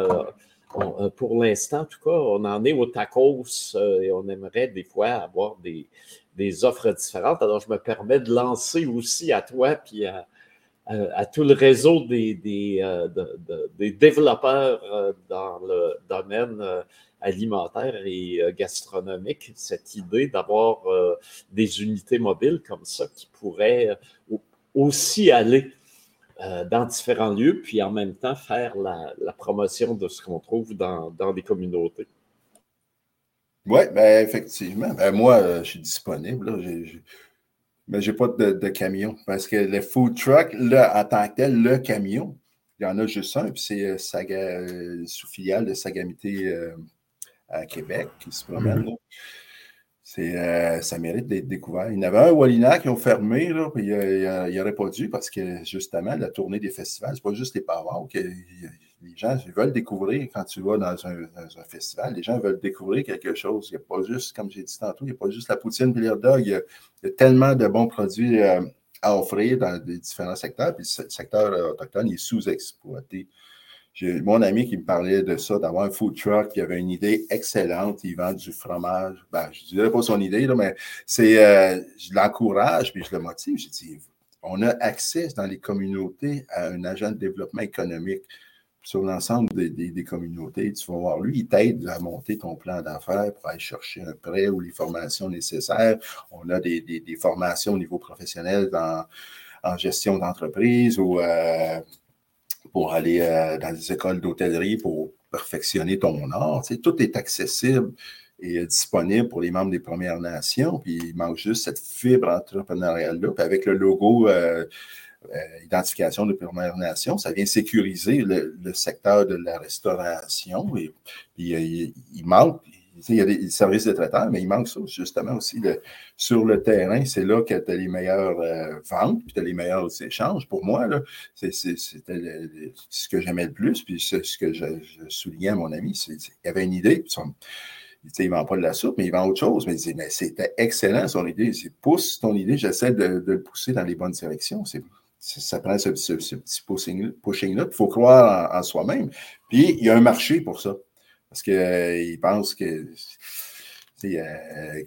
euh, pour l'instant, en tout cas, on en est au tacos euh, et on aimerait des fois avoir des, offres différentes. Alors, je me permets de lancer aussi à toi puis à, tout le réseau des, euh, des développeurs dans le domaine alimentaire et gastronomique cette idée d'avoir des unités mobiles comme ça qui pourraient aussi aller euh, dans différents lieux, puis en même temps faire la, promotion de ce qu'on trouve dans, dans des communautés. Oui, ben effectivement. Ben, moi, euh, je suis disponible. mais je n'ai pas de, camion. Parce que le food truck, là, en tant que tel, le camion, il y en a juste un, puis c'est euh, sous filiale de Sagamité à Québec qui se promène. Mm-hmm. Euh, ça mérite d'être découvert. Il y en avait un Wallina qui ont fermé, là, puis il n'y aurait pas dû parce que justement, la tournée des festivals, c'est pas juste les pavots que les gens veulent découvrir quand tu vas dans un, festival. Les gens veulent découvrir quelque chose. Il n'y a pas juste, comme j'ai dit tantôt, il n'y a pas juste la poutine et dog. Il y, a, tellement de bons produits euh, à offrir dans les différents secteurs. Puis le secteur autochtone est sous-exploité. J'ai mon ami qui me parlait de ça, d'avoir un food truck, qui avait une idée excellente, il vend du fromage. Ben, je ne dirais pas son idée, là, mais c'est, euh, je l'encourage, puis je le motive. Je dis, on a accès dans les communautés à un agent de développement économique sur l'ensemble des, communautés. Tu vas voir, lui, il t'aide à monter ton plan d'affaires pour aller chercher un prêt ou les formations nécessaires. On a des, formations au niveau professionnel en gestion d'entreprise ou euh, pour aller euh, dans des écoles d'hôtellerie pour perfectionner ton art. Tu tout est accessible et disponible pour les membres des Premières Nations. Puis il manque juste cette fibre entrepreneuriale-là. Puis avec le logo euh, euh, identification de Premières Nations, ça vient sécuriser le, secteur de la restauration. Et puis il manque, il y a des services de traiteur, mais il manque ça justement aussi. sur le terrain, c'est là que tu as les meilleures euh, ventes, puis tu as les meilleurs échanges. Pour moi, c'était ce que j'aimais le plus, puis ce, que je, soulignais à mon ami. Il avait une idée, puis il ne vend pas de la soupe, mais il vend autre chose. Mais il dit, mais c'était excellent son idée. Il pousse ton idée, j'essaie de, le pousser dans les bonnes directions. ça prend ce, petit pushing-là. il faut croire en soi-même. Puis, il y a un marché pour ça. Parce qu'il euh, pense que. Euh,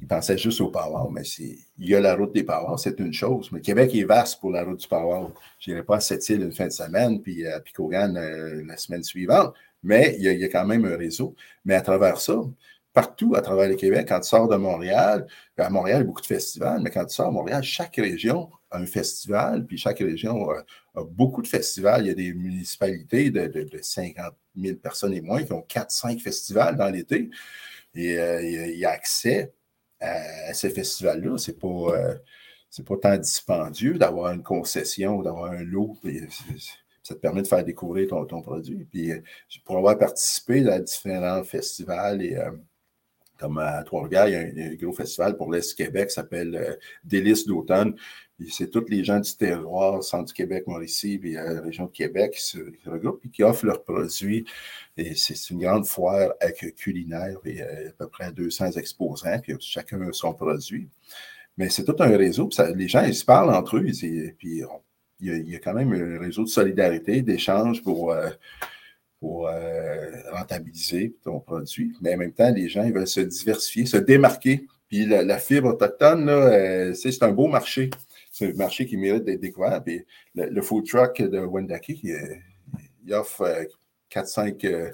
il pensait juste au power, mais il y a la route des powers, c'est une chose. Mais Québec est vaste pour la route du power. Je n'irai pas à cette île une fin de semaine, puis à Picogan euh, la semaine suivante, mais il y, a, quand même un réseau. Mais à travers ça, partout à travers le Québec, quand tu sors de Montréal, à Montréal, il y a beaucoup de festivals, mais quand tu sors de Montréal, chaque région a un festival, puis chaque région a, beaucoup de festivals. Il y a des municipalités de, de, de 50 000 personnes et moins qui ont 4-5 festivals dans l'été. Et euh, il y a accès à, ces festivals-là. Ce n'est pas, euh, pas tant dispendieux d'avoir une concession, d'avoir un lot. ça te permet de faire découvrir ton, ton produit. Puis, euh, pour avoir participé à différents festivals et comme à Trois-Rivières, il, y a un, gros festival pour l'Est du Québec qui s'appelle Délices d'automne c'est tous les gens du terroir, centre du Québec, Mauricie, puis la euh, région de Québec qui se, regroupent et qui offrent leurs produits. Et c'est une grande foire culinaire, et euh, à peu près 200 exposants, puis chacun a son produit. Mais c'est tout un réseau, les gens, ils se parlent entre eux, puis il y, a, quand même un réseau de solidarité, d'échange pour, euh, pour rentabiliser ton produit. Mais en même temps, les gens, ils veulent se diversifier, se démarquer. Puis la, fibre autochtone, c'est un beau marché c'est un marché qui mérite d'être découvert. Puis le, food truck de Wendake, il, offre 4-5 euh,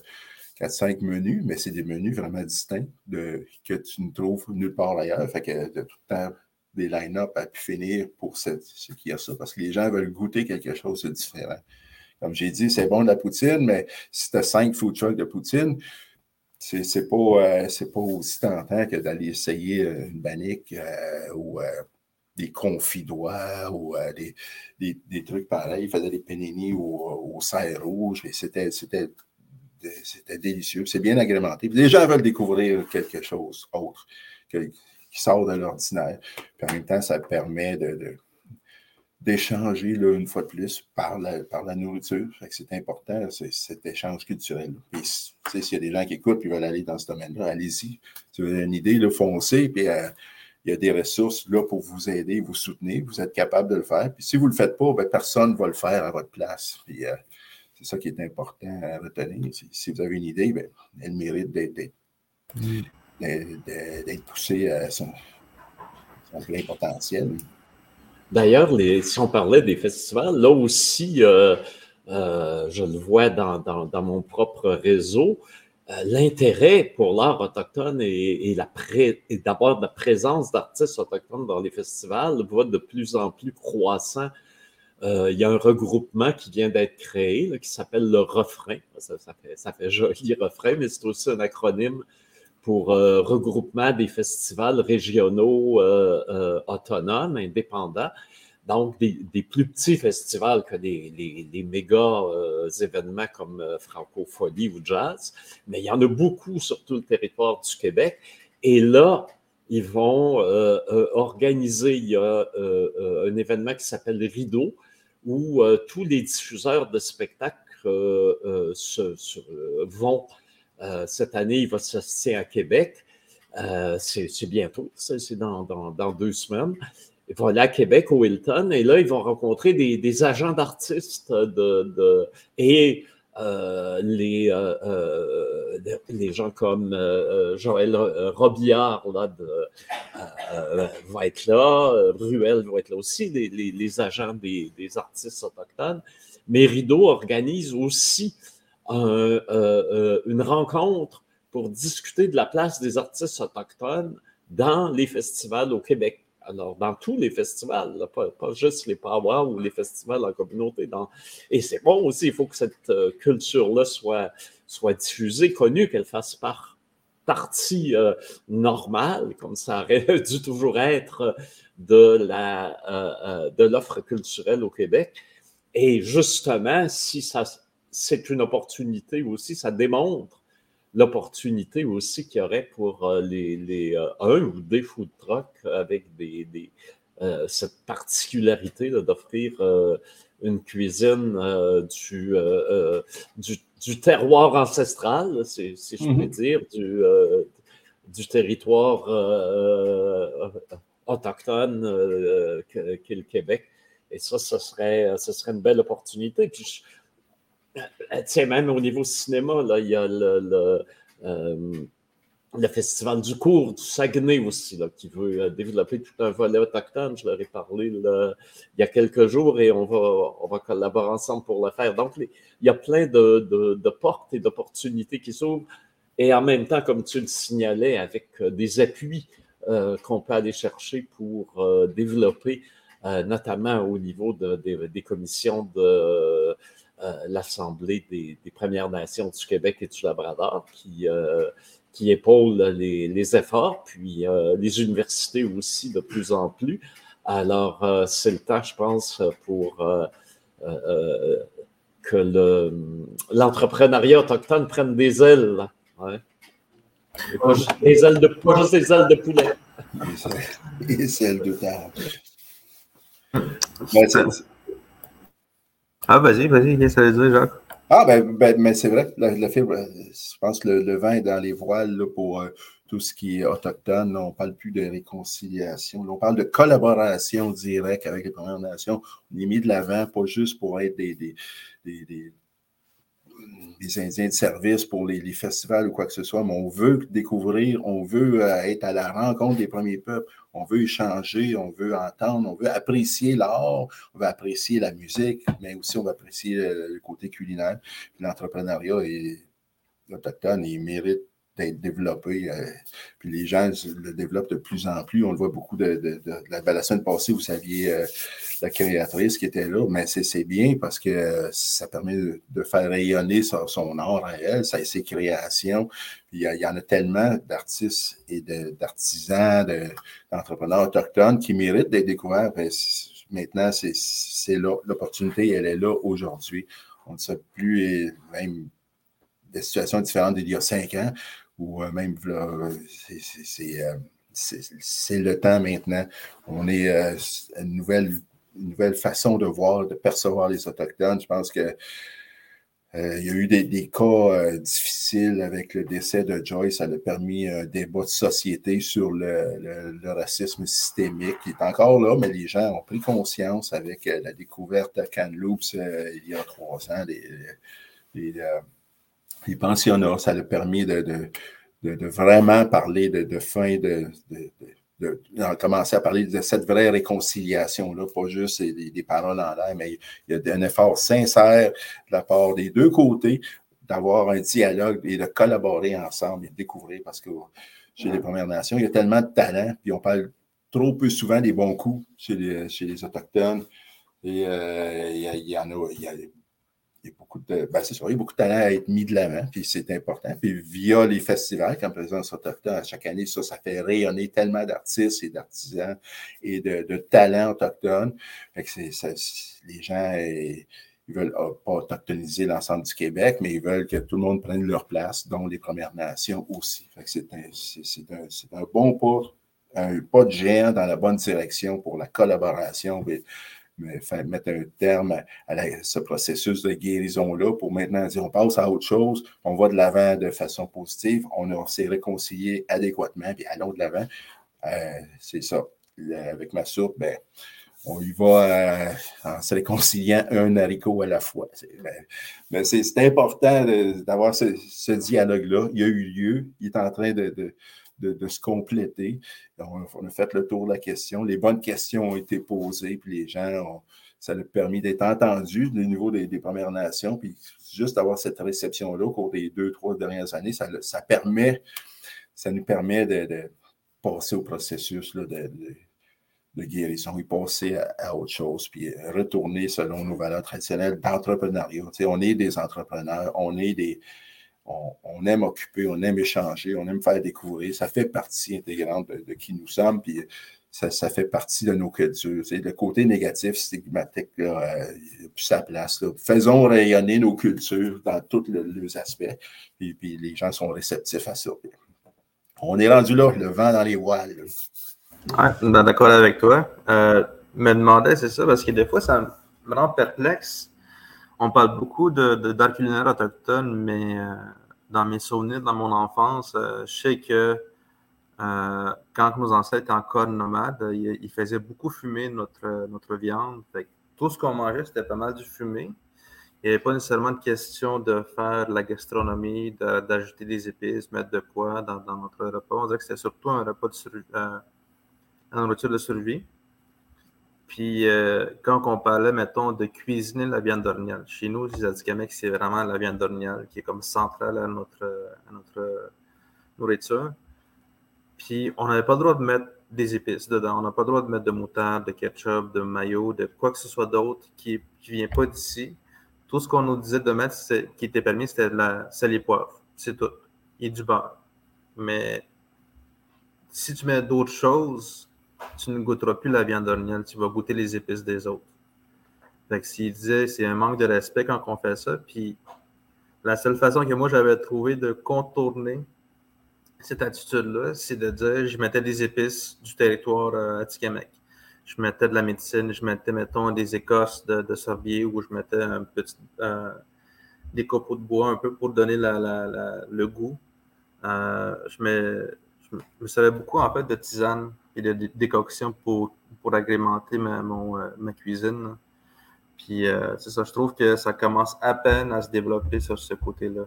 euh, menus, mais c'est des menus vraiment distincts que tu ne trouves nulle part ailleurs. Fait que de tout le temps, des line-up à finir pour ce, qui a ça, parce que les gens veulent goûter quelque chose de différent. Comme j'ai dit, c'est bon de la poutine, mais si tu as cinq food trucks de poutine, c'est pas, euh, pas aussi tentant que d'aller essayer une bannique ou des confidoires ou euh, des, des, trucs pareils. Il faisait des panini au, au serre rouge et c'était, délicieux. C'est bien agrémenté. les gens veulent découvrir quelque chose autre qui sort de l'ordinaire. En même temps, ça permet de, d'échanger une fois de plus par la, par la nourriture. c'est important, c'est, cet échange culturel. Puis, s'il y a des gens qui écoutent et veulent aller dans ce domaine-là, allez-y. Si vous avez une idée, là, foncez, puis euh, il y a des ressources là pour vous aider, vous soutenir. Vous êtes capable de le faire. Puis si vous ne le faites pas, ben, personne ne va le faire à votre place. Puis euh, c'est ça qui est important à retenir. Si, vous avez une idée, ben, elle mérite d'être poussée à son, plein potentiel. D'ailleurs, si on parlait des festivals, là aussi, euh, euh, je le vois dans, mon propre réseau, euh, l'intérêt pour l'art autochtone et, de la présence d'artistes autochtones dans les festivals va de plus en plus croissant. Il y a un regroupement qui vient d'être créé qui s'appelle le Refrain. Ça, fait, joli refrain, mais c'est aussi un acronyme pour euh, regroupement des festivals régionaux autonomes, indépendants donc des, plus petits festivals que les, méga euh, événements comme euh, Francophonie ou Jazz, mais il y en a beaucoup sur tout le territoire du Québec. Et là, ils vont euh, organiser, un événement qui s'appelle Rideau, où tous les diffuseurs de spectacles vont, cette année, il va se à Québec. c'est bientôt, c'est dans, dans, deux semaines vont aller à Québec, au Hilton, et là, ils vont rencontrer des, agents d'artistes de, et euh, les, euh, les gens comme Joël Robillard là, vont être là, Ruel vont être là aussi, les, agents des, des, artistes autochtones. Mais Rideau organise aussi une rencontre pour discuter de la place des artistes autochtones dans les festivals au Québec. Alors, dans tous les festivals, pas, juste les Power ou les festivals en communauté. Et c'est bon aussi, il faut que cette euh, culture-là soit, soit diffusée, connue, qu'elle fasse partie euh, normale, comme ça aurait dû toujours être de, euh, de l'offre culturelle au Québec. Et justement, si ça, c'est une opportunité aussi, ça démontre l'opportunité aussi qu'il y aurait pour euh, les, les euh, un ou des food trucks avec des, des euh, cette particularité d'offrir une cuisine du, du, du, terroir ancestral, si, si je peux mm-hmm. dire, du, du territoire autochtone qu'est le Québec. Et ça, ce serait, ce serait une belle opportunité. Puis euh, tiens, même au niveau cinéma, là, il y a le, euh, le, Festival du cours du Saguenay aussi, là, qui veut euh, développer tout un volet autochtone. Je leur ai parlé il y a quelques jours et on va, on va collaborer ensemble pour le faire. Donc, il y a plein de, de, portes et d'opportunités qui s'ouvrent. Et en même temps, comme tu le signalais, avec des appuis qu'on peut aller chercher pour développer, notamment au niveau des commissions de euh, l'Assemblée des, Premières Nations du Québec et du Labrador qui, euh, qui épaule les, efforts, puis euh, les universités aussi de plus en plus. Alors, c'est le temps, je pense, pour que l'entrepreneuriat autochtone prenne des ailes. Ouais. pas, juste des ailes de, pas juste des ailes de poulet. Des ailes de table. Ah, vas-y, vas-y, qu'est-ce que ça veut dire, Jacques? Ah, ben, ben mais c'est vrai, le, fibre, je pense que le, vin est dans les voiles pour euh, tout ce qui est autochtone. on ne parle plus de réconciliation. on parle de collaboration directe avec les Premières Nations. On est mis de l'avant, pas juste pour être des, des, des des Indiens de service pour les, festivals ou quoi que ce soit, mais on veut découvrir, on veut euh, être à la rencontre des premiers peuples, on veut échanger, on veut entendre, on veut apprécier l'art, on veut apprécier la musique, mais aussi on veut apprécier le, côté culinaire. L'entrepreneuriat est autochtone, il mérite d'être développé. Euh, puis les gens le développent de plus en plus. On le voit beaucoup de, de, de, la, la, semaine passée, vous saviez euh, la créatrice qui était là, mais c'est bien parce que euh, ça permet de, faire rayonner son, son, art à elle, ses créations. il, y, en a tellement d'artistes et d'artisans, d'entrepreneurs autochtones qui méritent d'être découverts. Ben, maintenant, c'est là, l'opportunité, elle est là aujourd'hui. On ne sait plus, même des situations différentes d'il y a cinq ans, ou euh, même euh, c'est le temps maintenant. On est euh, une nouvelle, une nouvelle façon de voir, de percevoir les Autochtones. Je pense que il y a eu des, cas difficiles avec le décès de Joyce. Ça a permis un débat de société sur le, racisme systémique qui est encore là, mais les gens ont pris conscience avec la découverte de Canloops il y a trois ans, les pensionnats. Ça a permis de, de, vraiment parler de, fin, de, de, commencer à parler de cette vraie réconciliation-là, pas juste des, paroles en l'air, mais il y a un effort sincère de la part des deux côtés d'avoir un dialogue et de collaborer ensemble et de découvrir parce que chez les Premières Nations, il y a tellement de talent, puis on parle trop peu souvent des bons coups chez les, chez les Autochtones. Et euh, il, y en a, il y a il y a beaucoup de, ben c'est beaucoup de talent à être mis de l'avant, puis c'est important. Puis via les festivals, comme Présence Autochtone, chaque année, ça, ça fait rayonner tellement d'artistes et d'artisans et de, talents autochtones. Fait que les gens, ils veulent ah, pas autochtoniser l'ensemble du Québec, mais ils veulent que tout le monde prenne leur place, dont les Premières Nations aussi. Fait que c'est un, un, un, bon pas, un pas de géant dans la bonne direction pour la collaboration mettre un terme à, ce processus de guérison-là pour maintenant dire on passe à autre chose, on va de l'avant de façon positive, on, s'est réconcilié adéquatement, puis allons de l'avant. Euh, c'est ça. avec ma soupe, ben, on y va en se réconciliant un haricot à la fois. Mais c'est important d'avoir ce, dialogue-là. Il a eu lieu, il est en train de, se compléter. On, a fait le tour de la question. Les bonnes questions ont été posées, puis les gens ont, ça a permis d'être entendu au niveau des, Premières Nations. Puis juste d'avoir cette réception-là au cours des deux, trois dernières années, ça, permet, ça nous permet de, passer au processus de, guérison et passer à, autre chose, puis retourner selon nos valeurs traditionnelles d'entrepreneuriat. on est des entrepreneurs, on est des. On, aime occuper, on aime échanger, on aime faire découvrir. Ça fait partie intégrante de, qui nous sommes. Puis ça, fait partie de nos cultures. Le côté négatif, stigmatique, là, euh, sa place. Faisons rayonner nos cultures dans tous les aspects, puis, puis, les gens sont réceptifs à ça. On est rendu là, le vent dans les voiles. Oui, d'accord avec toi. Euh, me demandais, c'est ça, parce que des fois, ça me rend perplexe. On parle beaucoup d'art culinaire autochtone, mais euh, dans mes souvenirs, dans mon enfance, euh, je sais que euh, quand nos ancêtres étaient encore nomades, ils, faisaient beaucoup fumer notre, viande. tout ce qu'on mangeait, c'était pas mal du fumé. Il n'y avait pas nécessairement de question de faire la gastronomie, d'ajouter des épices, mettre de quoi dans, notre repas. On dirait que c'était surtout un repas de survie, euh, nourriture de survie. Puis, euh, quand on parlait, mettons, de cuisiner la viande d'orignal, chez nous, les Atikamekw, c'est vraiment la viande d'orignal qui est comme centrale à notre, à notre nourriture. Puis on n'avait pas le droit de mettre des épices dedans. On n'a pas le droit de mettre de moutarde, de ketchup, de mayo, de quoi que ce soit d'autre qui ne vient pas d'ici. Tout ce qu'on nous disait de mettre qui était permis, c'était la sel et poivre. C'est tout. Et du beurre. Mais si tu mets d'autres choses, tu ne goûteras plus la viande d'orignal. Tu vas goûter les épices des autres. Fait que s'il disait, c'est un manque de respect quand on fait ça. Puis la seule façon que moi j'avais trouvé de contourner cette attitude-là, c'est de dire je mettais des épices du territoire euh, Atikamek. Je mettais de la médecine, je mettais, mettons, des écorces de, sorbier ou je mettais euh, des copeaux de bois un peu pour donner le goût. Euh, je, me, je, savais beaucoup en fait de tisane et de, décoctions pour, pour agrémenter ma, ma cuisine. Puis c'est ça, je trouve que ça commence à peine à se développer sur ce côté-là.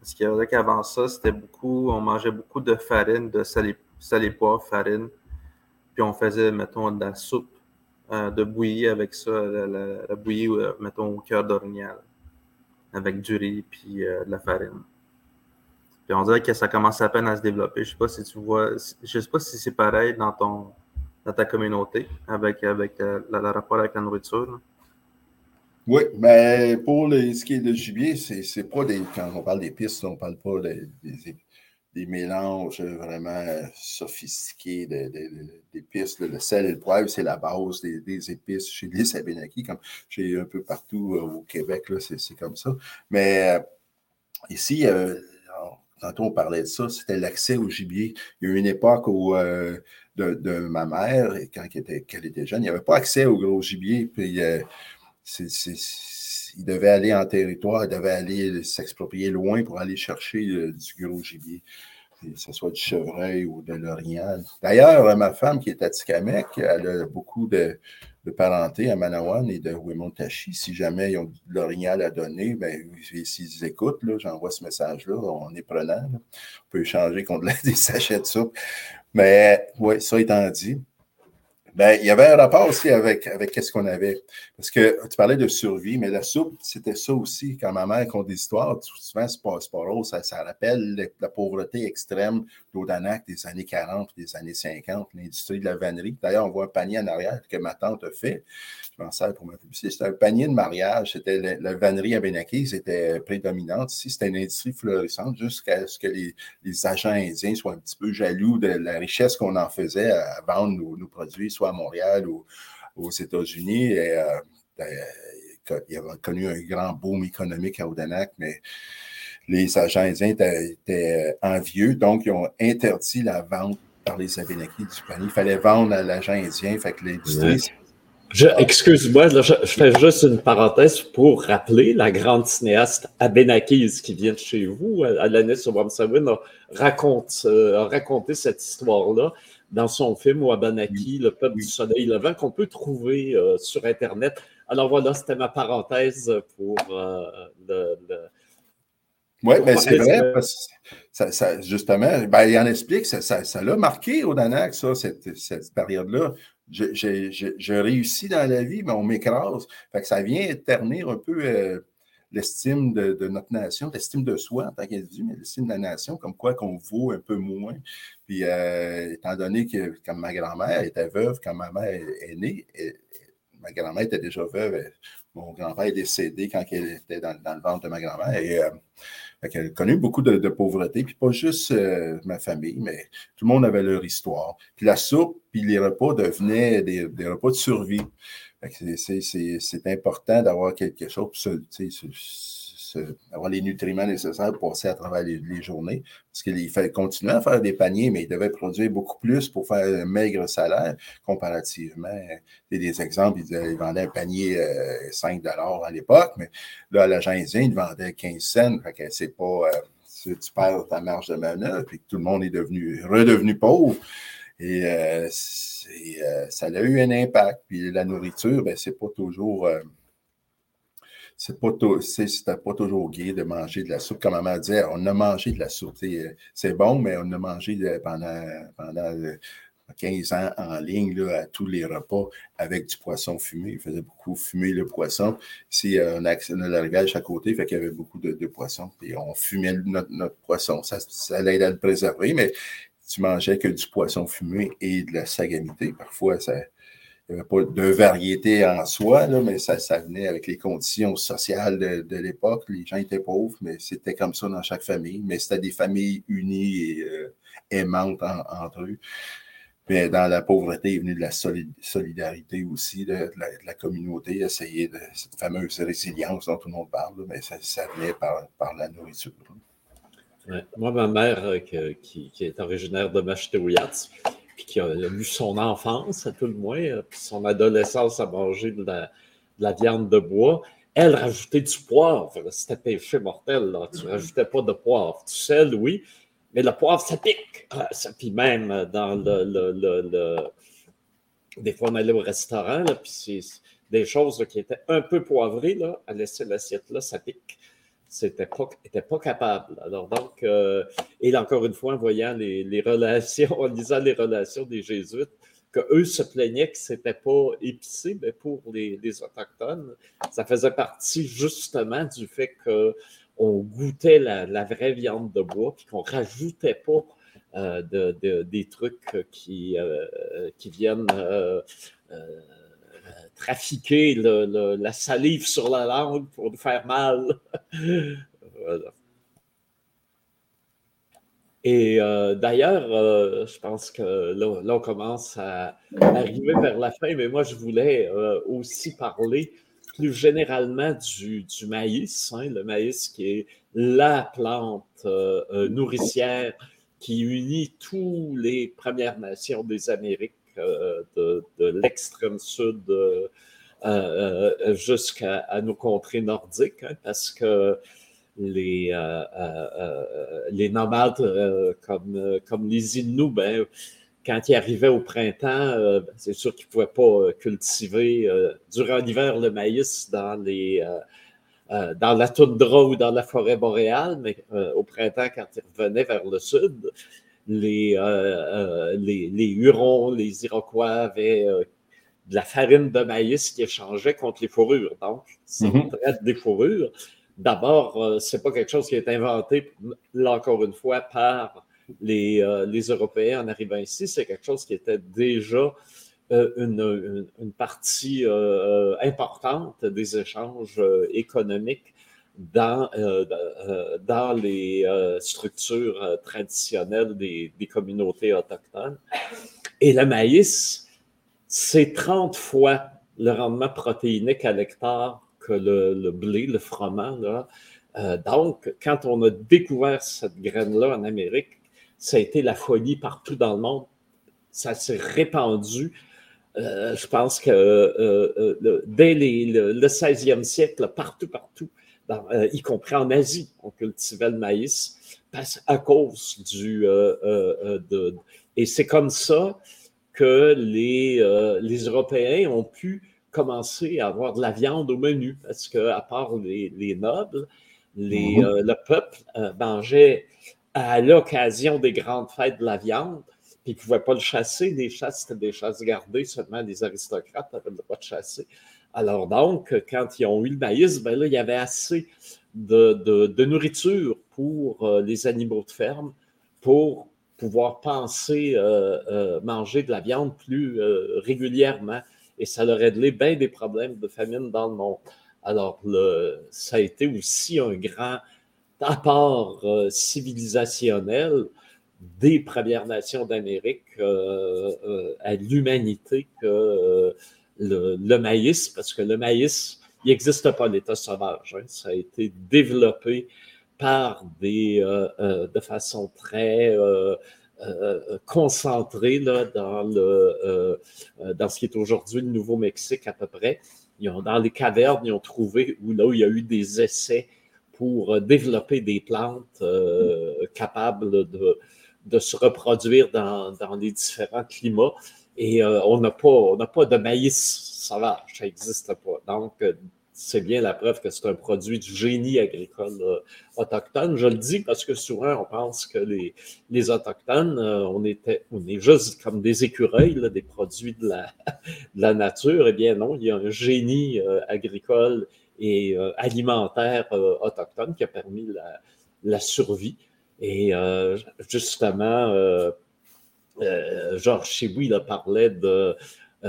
Parce qu'avant ça, c'était beaucoup, on mangeait beaucoup de farine, de salé, salé poivre, farine. Puis on faisait, mettons, de la soupe euh, de bouillie avec ça, la, bouillie, euh, mettons, au cœur d'orignal, avec du riz puis euh, de la farine. Puis on dirait que ça commence à peine à se développer. Je sais pas si tu vois, je sais pas si c'est pareil dans ton dans ta communauté avec, avec le rapport avec la nourriture. Oui, mais pour les, ce qui est de gibier, c'est pas des. Quand on parle d'épices, on ne parle pas des, des, mélanges vraiment sophistiqués d'épices. Le sel et le poivre, c'est la base des, épices chez les Abénakis, comme chez un peu partout euh, au Québec, c'est comme ça. Mais euh, ici, euh, tantôt on parlait de ça, c'était l'accès au gibier. Il y a eu une époque où. de, ma mère, quand elle était, jeune, il n'y avait pas accès au gros gibier. Puis il devait aller en territoire, il devait aller s'exproprier loin pour aller chercher euh, du gros gibier, que ce soit du chevreuil ou de l'orignal. D'ailleurs, ma femme qui est à Tikamek, elle a beaucoup de, parenté à Manawan et de Wimontashi. Si jamais ils ont de l'orignal à donner, ben, s'ils écoutent, j'envoie ce message-là, on est prenant. On peut échanger contre des sachets de soupe. Mais oui, ça étant dit, ben, il y avait un rapport aussi avec, avec ce qu'on avait. Parce que tu parlais de survie, mais la soupe, c'était ça aussi. Quand ma mère compte des histoires, souvent, c'est pas, pas rose, ça, rappelle la pauvreté extrême d'Odanak des années 40, des années 50, l'industrie de la vannerie. D'ailleurs, on voit un panier en arrière que ma tante a fait. Je m'en sers pour ma publicité. C'était un panier de mariage. C'était la, vannerie à Benaki, c'était prédominante. Ici, c'était une industrie florissante jusqu'à ce que les, agents indiens soient un petit peu jaloux de la richesse qu'on en faisait à vendre nos produits, à Montréal ou aux États-Unis. Et, euh, ben, il avait connu un grand boom économique à Odanak, mais les agents indiens étaient, envieux, donc ils ont interdit la vente par les Abénakis du panier. Il fallait vendre à l'agent indien, fait que l'industrie. Excuse-moi, je, fais juste une parenthèse pour rappeler la grande cinéaste Abenakis qui vient de chez vous, Alanis Obamsawin, a, raconte, euh, a raconté cette histoire-là dans son film Wabanaki, Le peuple du soleil levant, qu'on peut trouver sur Internet. Alors voilà, c'était ma parenthèse pour le, oui, mais c'est vrai, parce que ça, justement, ben, il en explique, ça, ça, l'a marqué au Danac, ça, cette, cette période-là. J'ai réussi dans la vie, mais on m'écrase. Fait que ça vient ternir un peu euh, l'estime de, notre nation, l'estime de soi en tant qu'individu, mais l'estime de la nation, comme quoi qu'on vaut un peu moins. Puis, euh, étant donné que, comme ma grand-mère était veuve quand ma mère est née, ma grand-mère était déjà veuve, mon grand-père est décédé quand elle était dans, le ventre de ma grand-mère. Et euh, elle a connu beaucoup de, pauvreté, puis pas juste euh, ma famille, mais tout le monde avait leur histoire. Puis la soupe, puis les repas devenaient des, repas de survie. C'est important d'avoir quelque chose, avoir les nutriments nécessaires pour passer à travers les, journées. Parce qu'il fallait continuer à faire des paniers, mais il devait produire beaucoup plus pour faire un maigre salaire comparativement. Il y a des exemples, il, vendait un panier 5 euh, à l'époque, mais là, l'agent indien, il vendait 15 cents. c'est pas. Euh, tu perds ta marge de manœuvre, puis tout le monde est devenu redevenu pauvre. Et euh, ça a eu un impact. Puis la nourriture, ben, c'est pas toujours c'est pas, c'était pas toujours gay de manger de la soupe. Comme maman disait, on a mangé de la soupe. C'est bon, mais on a mangé pendant, pendant 15 ans en ligne à tous les repas avec du poisson fumé. Il faisait beaucoup fumer le poisson. Ici, on a, on a la rivière à côté, fait qu'il y avait beaucoup de, de poissons. Puis on fumait notre, poisson. Ça, ça allait à le préserver, mais tu mangeais que du poisson fumé et de la sagamité. Parfois, ça, il n'y avait pas de variété en soi, mais ça, venait avec les conditions sociales de, l'époque. Les gens étaient pauvres, mais c'était comme ça dans chaque famille. Mais c'était des familles unies et euh, aimantes entre eux. Mais dans la pauvreté est venue de la solidarité aussi, de, la, communauté, essayer de cette fameuse résilience dont tout le monde parle, mais ça, venait par, la nourriture. Moi, ma mère, euh, qui, est originaire de Machtouillat, qui a, eu son enfance, à tout le moins, euh, puis son adolescence à manger de la, viande de bois. Elle rajoutait du poivre. C'était péché mortel. Là. Tu ne rajoutais pas de poivre. Tu sel, oui, mais le poivre, ça pique. Ah, ça, puis même dans le, le, Des fois, on allait au restaurant, puis c'est des choses qui étaient un peu poivrées. Là, à laisser l'assiette là, ça pique n'était pas, était pas capable. Alors donc, euh, et encore une fois, en voyant les, relations, en lisant les relations des Jésuites, qu'eux se plaignaient que c'était pas épicé, mais pour les, Autochtones, ça faisait partie justement du fait qu'on goûtait la, vraie viande de bois, puis qu'on rajoutait pas euh, de, des trucs qui, euh, qui viennent trafiquer la salive sur la langue pour nous faire mal. Et euh, d'ailleurs, euh, je pense que là, on commence à arriver vers la fin, mais moi, je voulais euh, aussi parler plus généralement du, maïs, hein, le maïs qui est la plante nourricière qui unit tous les Premières Nations des Amériques euh, de, l'extrême sud euh, euh, jusqu'à nos contrées nordiques, hein, parce que les, les nomades comme, comme les Inuits, ben, quand ils arrivaient au printemps, c'est sûr qu'ils ne pouvaient pas cultiver durant l'hiver le maïs dans, les, dans la toundra ou dans la forêt boréale, mais au printemps, quand ils revenaient vers le sud, les, euh, euh, les, les, Hurons, les Iroquois avaient euh, de la farine de maïs qui échangeait contre les fourrures. Donc, c'est mm des fourrures. D'abord, ce n'est pas quelque chose qui est inventé, là encore une fois, par les, les Européens en arrivant ici. C'est quelque chose qui était déjà une, une, partie importante des échanges économiques dans, euh, euh, dans les euh, structures traditionnelles des, communautés autochtones. Et le maïs, c'est 30 fois le rendement protéinique à l'hectare que le, blé, le froment. Donc, quand on a découvert cette graine-là en Amérique, ça a été la folie partout dans le monde. Ça s'est répandu. je pense que dès le, le, 16e siècle, partout, partout, euh, y compris en Asie, on cultivait le maïs parce, à cause du, euh, euh, Et c'est comme ça que les, les Européens ont pu commencer à avoir de la viande au menu, parce que à part les, les nobles, les, mhm. euh, le peuple euh, mangeait à l'occasion des grandes fêtes de la viande, puis ils ne pouvaient pas le chasser. Les chasses, c'était des chasses gardées, seulement les aristocrates avaient le droit de chasser. Alors donc, quand ils ont eu le maïs, ben là, il y avait assez de, nourriture pour les animaux de ferme pour pouvoir penser euh, euh, manger de la viande plus euh, régulièrement. Et ça leur a réglé bien des problèmes de famine dans le monde. Alors, ça a été aussi un grand apport civilisationnel des Premières Nations d'Amérique à l'humanité le, maïs, parce que le maïs, il n'existe pas l'état sauvage. Hein. Ça a été développé par des, euh, euh, de façon très euh, concentrée là, dans, le, dans ce qui est aujourd'hui le Nouveau-Mexique à peu près. Ils ont, dans les cavernes, ils ont trouvé où, là où il y a eu des essais pour développer des plantes capables de, se reproduire dans, les différents climats. Et on n'a pas, pas de maïs sauvage, ça n'existe pas. Donc, c'est bien la preuve que c'est un produit du génie agricole euh, autochtone. Je le dis parce que souvent, on pense que les, les Autochtones, euh, on, était, on est juste comme des écureuils, des produits de la, de la nature. Eh bien non, il y a un génie euh, agricole et alimentaire autochtone qui a permis la, la survie. Et justement, Georges Chibouy parlait de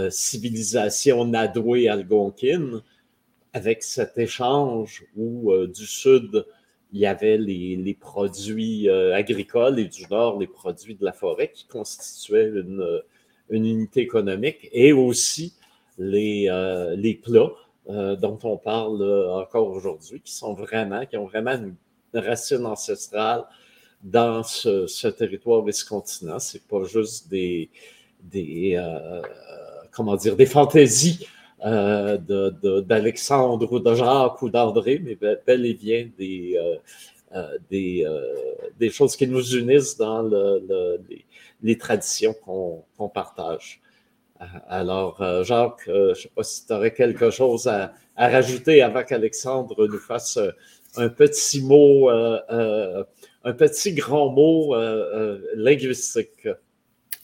civilisation Nadoué-Algonquine. Avec cet échange où euh, du sud, il y avait les, produits euh, agricoles et du nord, les produits de la forêt qui constituaient une, unité économique et aussi les, euh, les plats dont on parle encore aujourd'hui, qui sont vraiment, qui ont vraiment une racine ancestrale dans ce, territoire viscontinent. C'est pas juste des, des comment dire, des fantaisies euh, d'Alexandre ou de Jacques ou d'André, mais bel et bien des, euh, euh, des, choses qui nous unissent dans le, les, traditions qu'on partage. Alors, Jacques, je ne sais pas si tu aurais quelque chose à rajouter avant qu'Alexandre nous fasse un petit mot, un petit grand mot linguistique.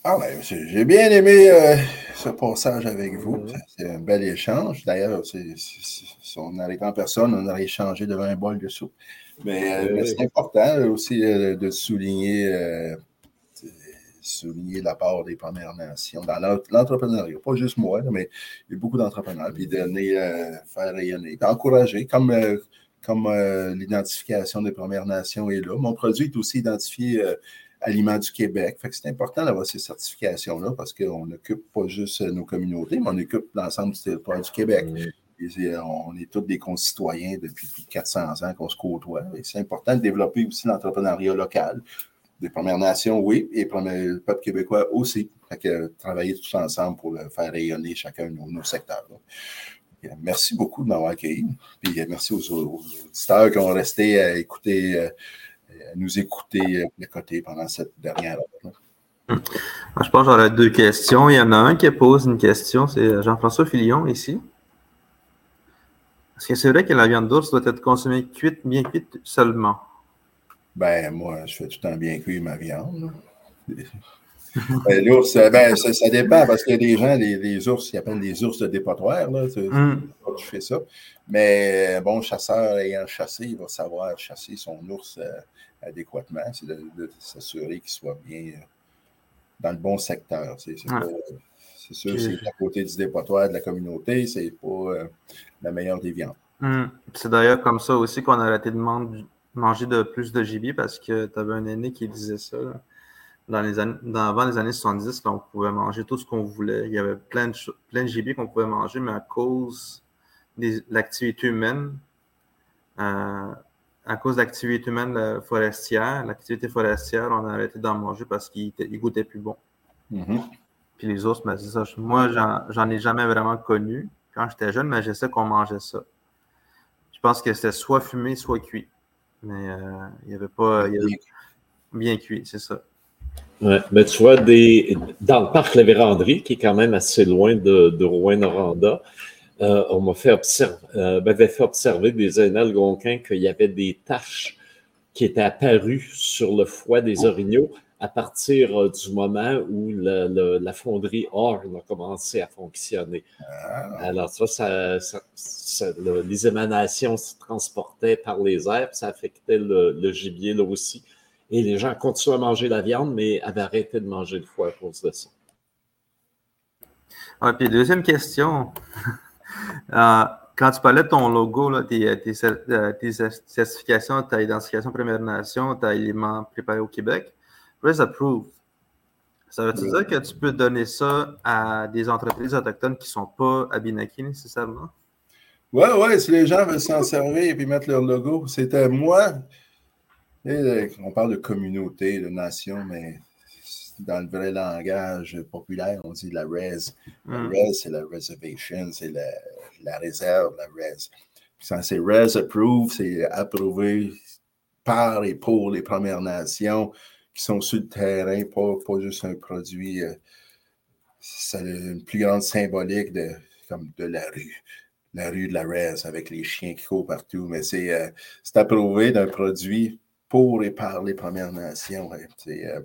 Ah ben, j'ai bien aimé euh, ce passage avec vous. C'est un bel échange. D'ailleurs, si on avait en personne, on aurait échangé devant un bol de soupe. Mais, euh, c'est important aussi euh, de souligner, souligner la part des Premières Nations dans l'entrepreneuriat. Pas juste moi, mais il y a beaucoup d'entrepreneurs. Puis donner, faire rayonner, encourager, comme, comme l'identification des Premières Nations est là. Mon produit est aussi identifié Aliments du Québec. Fait que c'est important d'avoir ces certifications-là parce qu'on n'occupe pas juste nos communautés, mais on occupe l'ensemble du territoire du Québec. on est tous des concitoyens depuis plus de 400 ans qu'on se côtoie. Et c'est important de développer aussi l'entrepreneuriat local. Des Premières Nations, oui, et le peuple québécois aussi. Fait que travailler tous ensemble pour faire rayonner chacun de nos, secteurs. Merci beaucoup de m'avoir accueilli. Puis merci aux, auditeurs qui ont resté à écouter. Euh, nous écouter de côté pendant cette dernière heure. Je pense que j'aurais deux questions. Il y en a un qui pose une question, c'est Jean-François Filion ici. Est-ce que c'est vrai que la viande d'ours doit être consommée cuite, bien cuite seulement? Ben, moi, je fais tout le temps bien cuire ma viande. Ben, l'ours, ben, ça, dépend parce a des gens, les, ours, ils appellent des ours de dépotoir. Là, tu, mm. fais ça. Mais bon chasseur ayant chassé, il va savoir chasser son ours euh, adéquatement. C'est de, s'assurer qu'il soit bien euh, dans le bon secteur. C'est sûr, c'est à côté du dépotoir de la communauté, c'est pas euh, la meilleure des viandes. Hmm. C'est d'ailleurs comme ça aussi qu'on a arrêté de manger de plus de gibier parce que tu avais un aîné qui disait ça. Dans les années, avant les années 70, on pouvait manger tout ce qu'on voulait. Il y avait plein de, plein de gibier qu'on pouvait manger, mais à cause de l'activité humaine, euh, à cause de l'activité humaine forestière, l'activité forestière, on a arrêté d'en manger parce qu'il goûtait plus bon. Mm-hmm. Puis les autres, ben, ça. Moi, j'en ai jamais vraiment connu quand j'étais jeune, mais je sais qu'on mangeait ça. Je pense que c'était soit fumé, soit cuit. Mais euh, il n'y avait pas. bien cuit, c'est ça. Ouais, mais tu vois, des, dans le parc La Vérandrie, qui est quand même assez loin de, de Rouen-Noranda, euh, on m'a fait observer, euh, m'avait fait observer des aînés algonquins qu'il y avait des taches qui étaient apparues sur le foie des orignaux à partir euh, du moment où la fonderie Horn a commencé à fonctionner. Ah. Alors ça, ça, les émanations se transportaient par les airs, ça affectait le, gibier là aussi. Et les gens continuaient à manger la viande, mais avaient arrêté de manger le foie à cause de ça. Ah, puis deuxième question. Euh, quand tu parlais de ton logo, là, tes, tes, tes, certifications, ta identification Première Nation, ta élément préparé au Québec, Res Approved, ça veut dire que tu peux donner ça à des entreprises autochtones qui ne sont pas Abinaki nécessairement? Oui, oui, si les gens veulent s'en servir et puis mettre leur logo. C'était moi. On parle de communauté, de nation, mais dans le vrai langage populaire, on dit la res. La hmm. res, c'est la reservation, c'est la, la, réserve, la res. C'est res approved, c'est approuvé par et pour les Premières Nations qui sont sur le terrain, pas, pas juste un produit. Euh, ça a une plus grande symbolique de, comme de la rue. La rue de la res avec les chiens qui courent partout. Mais c'est euh, approuvé d'un produit pour et par les Premières Nations. C'est euh,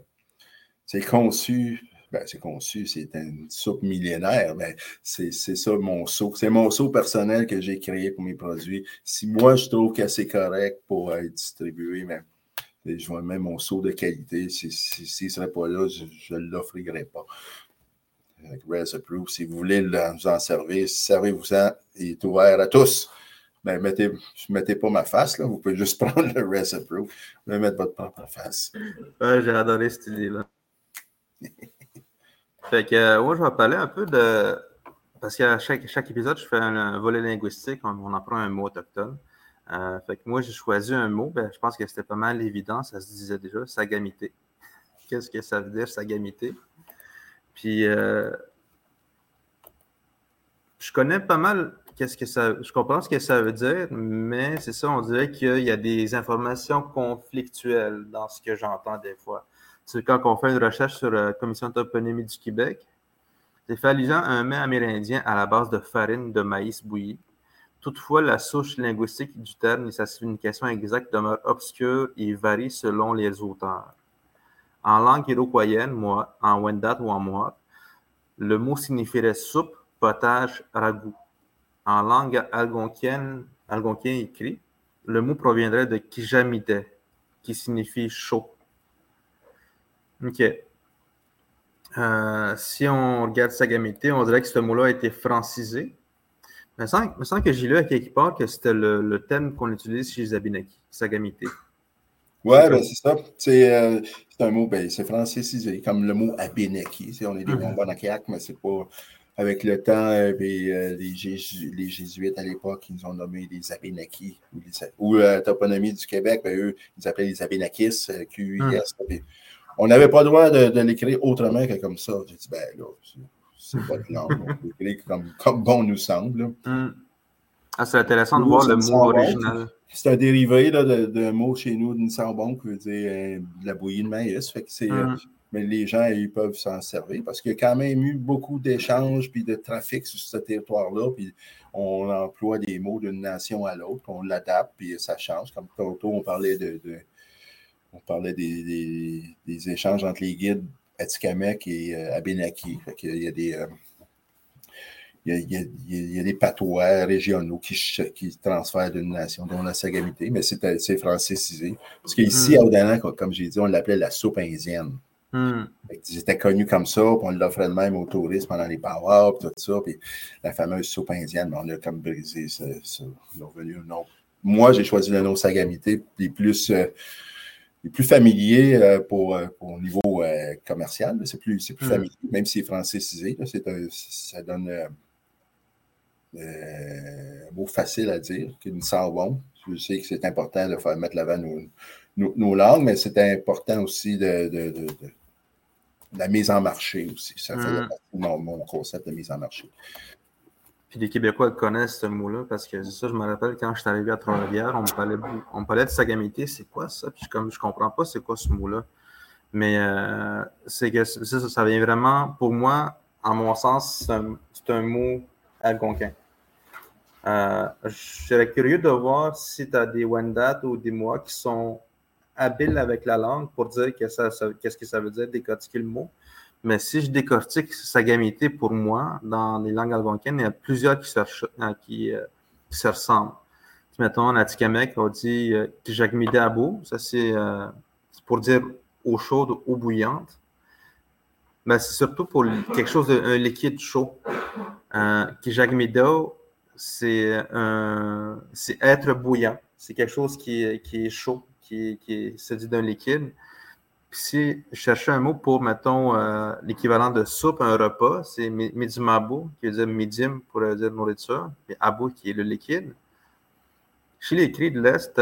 c'est conçu, ben, c'est conçu, c'est une soupe millénaire, mais c'est ça mon saut. C'est mon saut personnel que j'ai créé pour mes produits. Si moi, je trouve que c'est correct pour être distribué, mais je vois même mon saut de qualité. S'il si, ne serait pas là, je ne l'offrirais pas. Avec Res si vous voulez nous en servir, servez-vous-en. Il est ouvert à tous. Ben, mettez, mettez pas ma face, là. Vous pouvez juste prendre le Approved. Vous mettre votre propre face. Ouais, j'ai adoré cette idée-là. fait que, euh, moi, je vais parler un peu de. Parce qu'à chaque, chaque épisode, je fais un, volet linguistique, on, apprend un mot autochtone. Euh, fait que moi, j'ai choisi un mot, ben, je pense que c'était pas mal évident, ça se disait déjà, sagamité. Qu'est-ce que ça veut dire, sagamité? Puis, euh, je connais pas mal qu'est-ce que ça. Je comprends ce que ça veut dire, mais c'est ça, on dirait qu'il y a des informations conflictuelles dans ce que j'entends des fois. C'est quand on fait une recherche sur la Commission toponymie du Québec. C'est fait un mets amérindien à la base de farine de maïs bouilli. Toutefois, la souche linguistique du terme et sa signification exacte demeurent obscures et varient selon les auteurs. En langue iroquoienne, moi, en Wendat ou en moi, le mot signifierait soupe, potage, ragoût. En langue algonquienne, algonquien écrit, le mot proviendrait de kijamite, qui signifie chaud. OK. Euh, si on regarde Sagamité, on dirait que ce mot-là a été francisé. Il me semble, que j'ai lu à quelque part que c'était le, terme qu'on utilise chez les Abinaki, Sagamité. Oui, ben, c'est ça. Euh, c'est un mot, ben, c'est francisé, comme le mot Abinaki. On est des mm mais c'est pas. Avec le temps, euh, ben, les, Jésuites à l'époque, ils nous ont nommé les Abénakis. Ou, la toponymie du Québec, ben, eux, ils appelaient les Abénakis, Q-I-S. Mm on n'avait pas le droit de, l'écrire autrement que comme ça. J'ai dit, ben là, c'est pas de langue. On peut l'écrire comme, comme, bon nous semble. Hmm. Ah, c'est intéressant de voir le mot original. C'est un dérivé d'un de, mot chez nous, d'une sambon, qui veut dire euh, de la bouillie de maïs. Fait que c'est, euh, hmm. Mais les gens, ils peuvent s'en servir parce qu'il y a quand même eu beaucoup d'échanges puis de trafic sur ce territoire-là. Puis on emploie des mots d'une nation à l'autre, on l'adapte, puis ça change. Comme tantôt, on parlait de on parlait des, échanges entre les guides Atikamek et euh, Abenaki. il y a des. il, y a, des patois régionaux qui, qui transfèrent d'une nation, dont la sagamité, mais c'est francisé. Parce qu'ici, hmm. à comme j'ai dit, on l'appelait la soupe indienne. Hmm. C'était connu comme ça, puis on l'offrait de même aux touristes pendant les power, tout ça. Puis la fameuse soupe indienne, on a comme brisé ça. Moi, j'ai choisi le nom Sagamité, puis plus. Euh, plus familier euh, pour, euh, pour, au niveau euh, commercial. C'est plus, plus hmm. familier, même si c'est francisé. ça donne un mot facile à dire, sent bon. Je sais que c'est important de faire mettre l'avant nos, nos, langues, mais c'est important aussi de, de, de, la mise en marché aussi. Ça fait partie de mon, concept de mise en marché. Puis les Québécois connaissent ce mot-là parce que ça, je me rappelle quand je suis arrivé à Trois-Rivières, on me parlait, on parlait de sagamité, c'est quoi ça? Puis comme je comprends pas c'est quoi ce mot-là. Mais euh, c'est que ça, ça vient vraiment, pour moi, en mon sens, c'est un, mot algonquin. Euh, je serais curieux de voir si tu as des Wendat ou des mots qui sont habiles avec la langue pour dire qu'est-ce que ça veut dire décortiquer le mot. Mais si je décortique sa gamité pour moi, dans les langues algonquines, il y a plusieurs qui se, euh, euh, se ressemblent. Mettons, en Atikamek, on dit euh, Kijagmidabo. Ça, c'est pour dire eau chaude, eau bouillante. Mais c'est surtout pour quelque chose d'un liquide chaud. Euh, c'est être bouillant. C'est quelque chose qui est chaud, qui, qui se dit d'un liquide si je cherchais un mot pour, mettons, euh, l'équivalent de soupe, un repas, c'est medium qui veut dire medium pour dire nourriture, et abu qui est le liquide. Chez les cris de l'Est,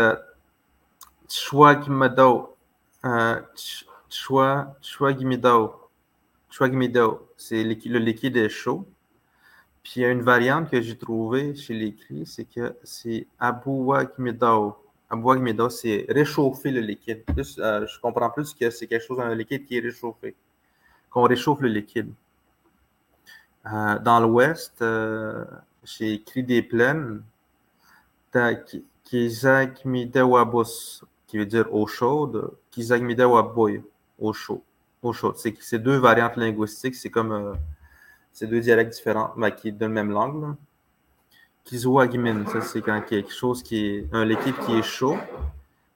chwagmido, chwagmido, chwagmido, c'est le liquide est chaud. Puis il y a une variante que j'ai trouvée chez les cris, c'est que c'est abuwagmido boire c'est réchauffer le liquide. Euh, je comprends plus que c'est quelque chose un liquide qui est réchauffé, qu'on réchauffe le liquide. Euh, dans l'Ouest, euh, j'ai écrit des plaines, qui veut dire eau chaude, Kizak Midewaboy, eau chaude. Eau chaude. C'est deux variantes linguistiques, c'est comme ces deux dialectes différents, mais qui donnent la même langue. Kizuagimin, ça c'est quand quelque chose qui est un liquide qui est chaud.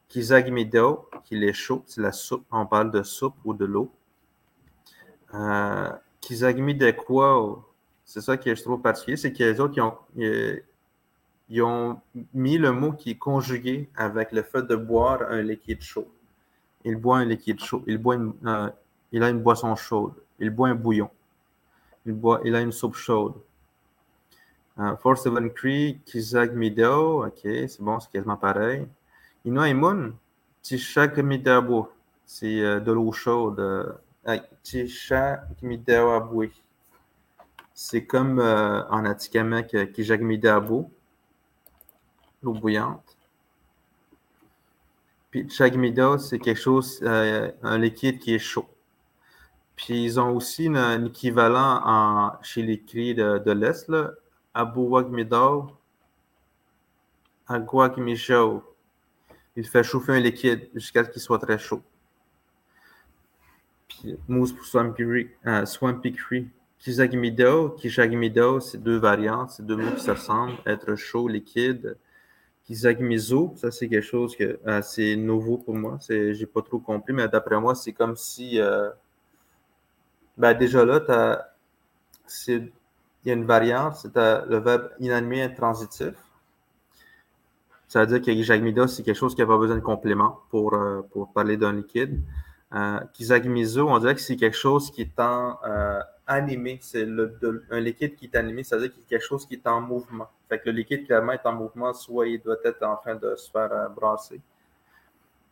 Kizagimido, qui est chaud, c'est la soupe. On parle de soupe ou de l'eau. Euh, quoi c'est ça qui est, je trouve particulier, c'est que les autres, ils ont, ont mis le mot qui est conjugué avec le fait de boire un liquide chaud. Il boit un liquide chaud. Il, boit euh, il a une boisson chaude. Il boit un bouillon. Il, boit, il a une soupe chaude. Uh, 473, Kizag Mideo, ok, c'est bon, c'est quasiment pareil. Inoimun, Tishak Midabo, c'est euh, de l'eau chaude. Euh, Tishak Midabo, c'est comme euh, en Atikamek, Kijak Midabo, l'eau bouillante. Puis Chagmido, c'est quelque chose, un liquide qui est chaud. Puis ils ont aussi un, équivalent en, chez les cris de, de l'Est, Abuwagmidao, Aguagmijao. Il fait chauffer un liquide jusqu'à ce qu'il soit très chaud. Puis mousse pour Swampy, euh, Swampy Creek. Kizagmido, c'est deux variantes, c'est deux mots qui se ressemblent. Être chaud, liquide. Kizagmizo, ça c'est quelque chose que assez nouveau pour moi. C'est, j'ai pas trop compris, mais d'après moi, c'est comme si. Euh, ben déjà là, c'est il y a une variante, c'est le verbe inanimé intransitif. Ça veut dire que Jagmida, c'est quelque chose qui n'a pas besoin de complément pour, euh, parler d'un liquide. Euh, on dirait que c'est quelque chose qui est en euh, animé. C'est un liquide qui est animé, ça veut dire qu'il y a quelque chose qui est en mouvement. Fait que le liquide, clairement, est en mouvement, soit il doit être en train de se faire euh, brasser.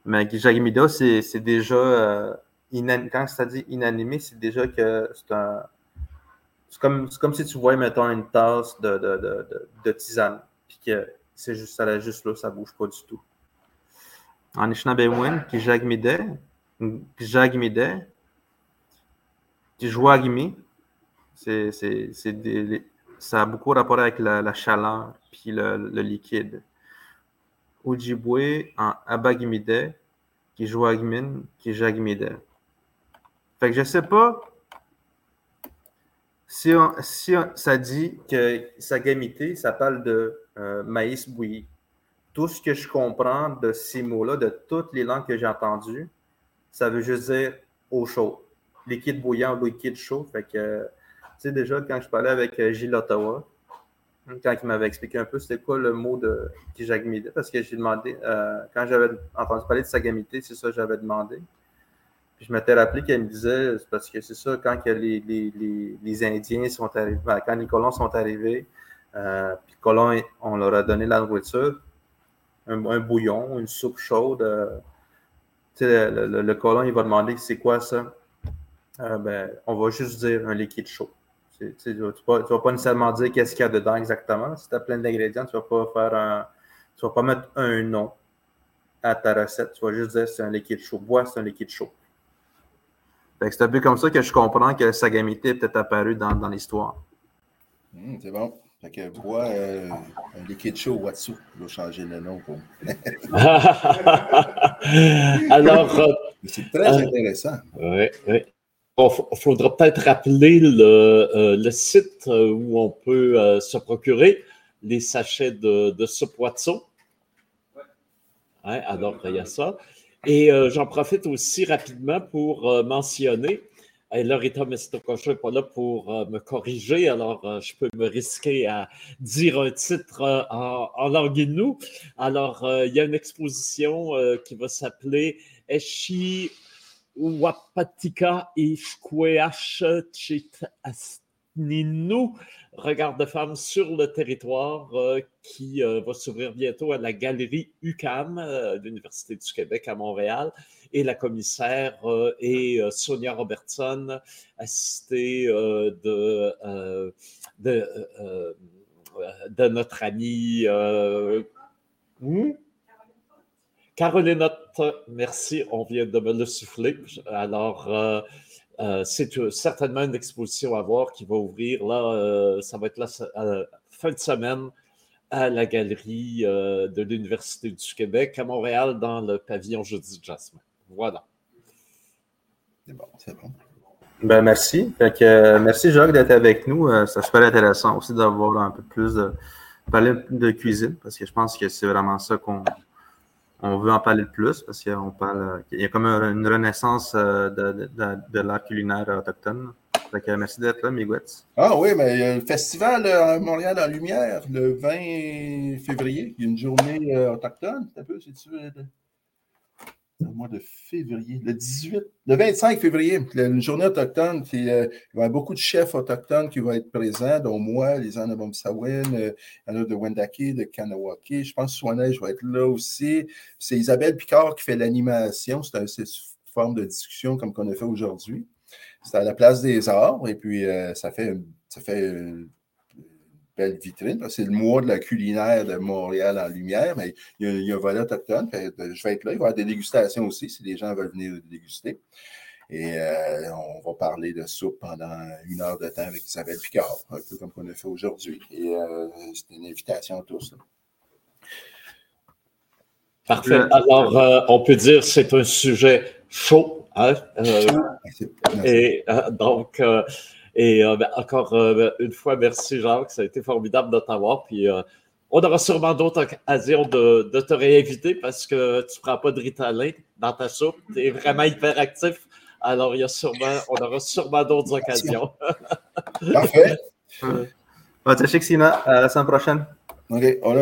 Mais Jagmida, c'est déjà, quand ça dit inanimé, c'est déjà que c'est un, c'est comme, si tu voyais, mettons, une tasse de, tisane, puis que c'est juste, ça juste là, ça bouge pas du tout. En Ishnabewin, qui jagmide, jagmide, qui c'est, ça a beaucoup rapport avec la, chaleur puis le, liquide. Ujibwe en abagmide, qui joagmin, qui jagmide. Fait que je sais pas si, ça dit que sa gamité, ça parle de euh, maïs bouilli, tout ce que je comprends de ces mots-là, de toutes les langues que j'ai entendues, ça veut juste dire eau chaude. Liquide bouillant ou liquide chaud. Fait que, tu sais, déjà, quand je parlais avec euh, Gilles Ottawa, quand il m'avait expliqué un peu c'était quoi le mot de Kijagmide, parce que j'ai demandé, euh, quand j'avais entendu parler de sa gamité, c'est ça que j'avais demandé je m'étais rappelé qu'elle me disait, parce que c'est ça, quand les, les, les, Indiens sont arrivés, ben, quand les colons sont arrivés, euh, puis les colons, on leur a donné la nourriture, un, bouillon, une soupe chaude. Euh, le, le, colon, il va demander c'est quoi ça? Euh, ben, on va juste dire un liquide chaud. tu ne vas, pas nécessairement dire qu'est-ce qu'il y a dedans exactement. Si tu as plein d'ingrédients, tu ne vas pas faire. Tu vas pas mettre un nom à ta recette. Tu vas juste dire c'est un liquide chaud. Bois, c'est un liquide chaud. C'est un peu comme ça que je comprends que Sagamité est peut-être apparu dans, dans l'histoire. Hmm, c'est bon. Fait que bois euh, un liquide chaud Watsu. Il va changer le nom pour. Alors. Euh, c'est très euh, intéressant. Oui, oui. Il faudra peut-être rappeler le, le, site où on peut se procurer les sachets de, de soupe Watsu. Ouais, alors, il y a ça. Et j'en profite aussi rapidement pour mentionner et là, Rita Mestokocha n'est pas là pour euh, me corriger, alors euh, je peux me risquer à dire un titre euh, en, en langue inou. Alors, il y a une exposition qui va s'appeler Eshi Wapatika Ishkweash Chit Ninu, Regard de femmes sur le territoire, euh, qui euh, va s'ouvrir bientôt à la galerie UCAM, euh, de l'Université du Québec à Montréal. Et la commissaire est Sonia Robertson, assistée de, de, de, notre amie. Hmm? Caroline merci, on vient de me le souffler. Alors, euh, c'est euh, certainement une exposition à voir qui va ouvrir là, euh, ça va être la fin de semaine à la galerie de l'Université du Québec à Montréal dans le pavillon Jeudi de Jasmin. Voilà. C'est bon, c'est bon. Ben, merci. merci Jacques d'être avec nous. ça super intéressant aussi d'avoir un peu plus de parler de cuisine parce que je pense que c'est vraiment ça qu'on on veut en parler le plus parce qu'on parle, il y a comme une renaissance euh, de, l'art culinaire autochtone. merci d'être là, Miguetz. Ah oui, mais il y a le festival à Montréal en lumière le 20 février. Il y une journée euh, autochtone. Un peu, si tu veux le mois de février, le 18, le 25 février, une journée autochtone. Qui, euh, il y a beaucoup de chefs autochtones qui vont être présents, dont moi, les Anabomsawin, euh, il y en a de Wendake, de Kanawake. Je pense que Swanage va être là aussi. C'est Isabelle Picard qui fait l'animation. C'est une forme de discussion comme qu'on a fait aujourd'hui. C'est à la place des arts et puis euh, ça fait, ça fait belle vitrine. C'est le mois de la culinaire de Montréal en lumière, mais il y a, un volet autochtone. je vais être là. Il va y avoir des dégustations aussi si les gens veulent venir déguster. Et euh, on va parler de soupe pendant une heure de temps avec Isabelle Picard, un peu comme on a fait aujourd'hui. Et euh, c'est une invitation à tous. Parfait. Alors, euh, on peut dire que c'est un sujet chaud. Hein? et donc, et euh, ben, encore euh, une fois, merci Jacques, ça a été formidable de t'avoir. Puis euh, on aura sûrement d'autres occasions de, de, te réinviter parce que tu ne prends pas de ritalin dans ta soupe. Tu es vraiment hyper actif. Alors, il y a sûrement, on aura sûrement d'autres occasions. Parfait. Ouais. À la semaine prochaine. OK, on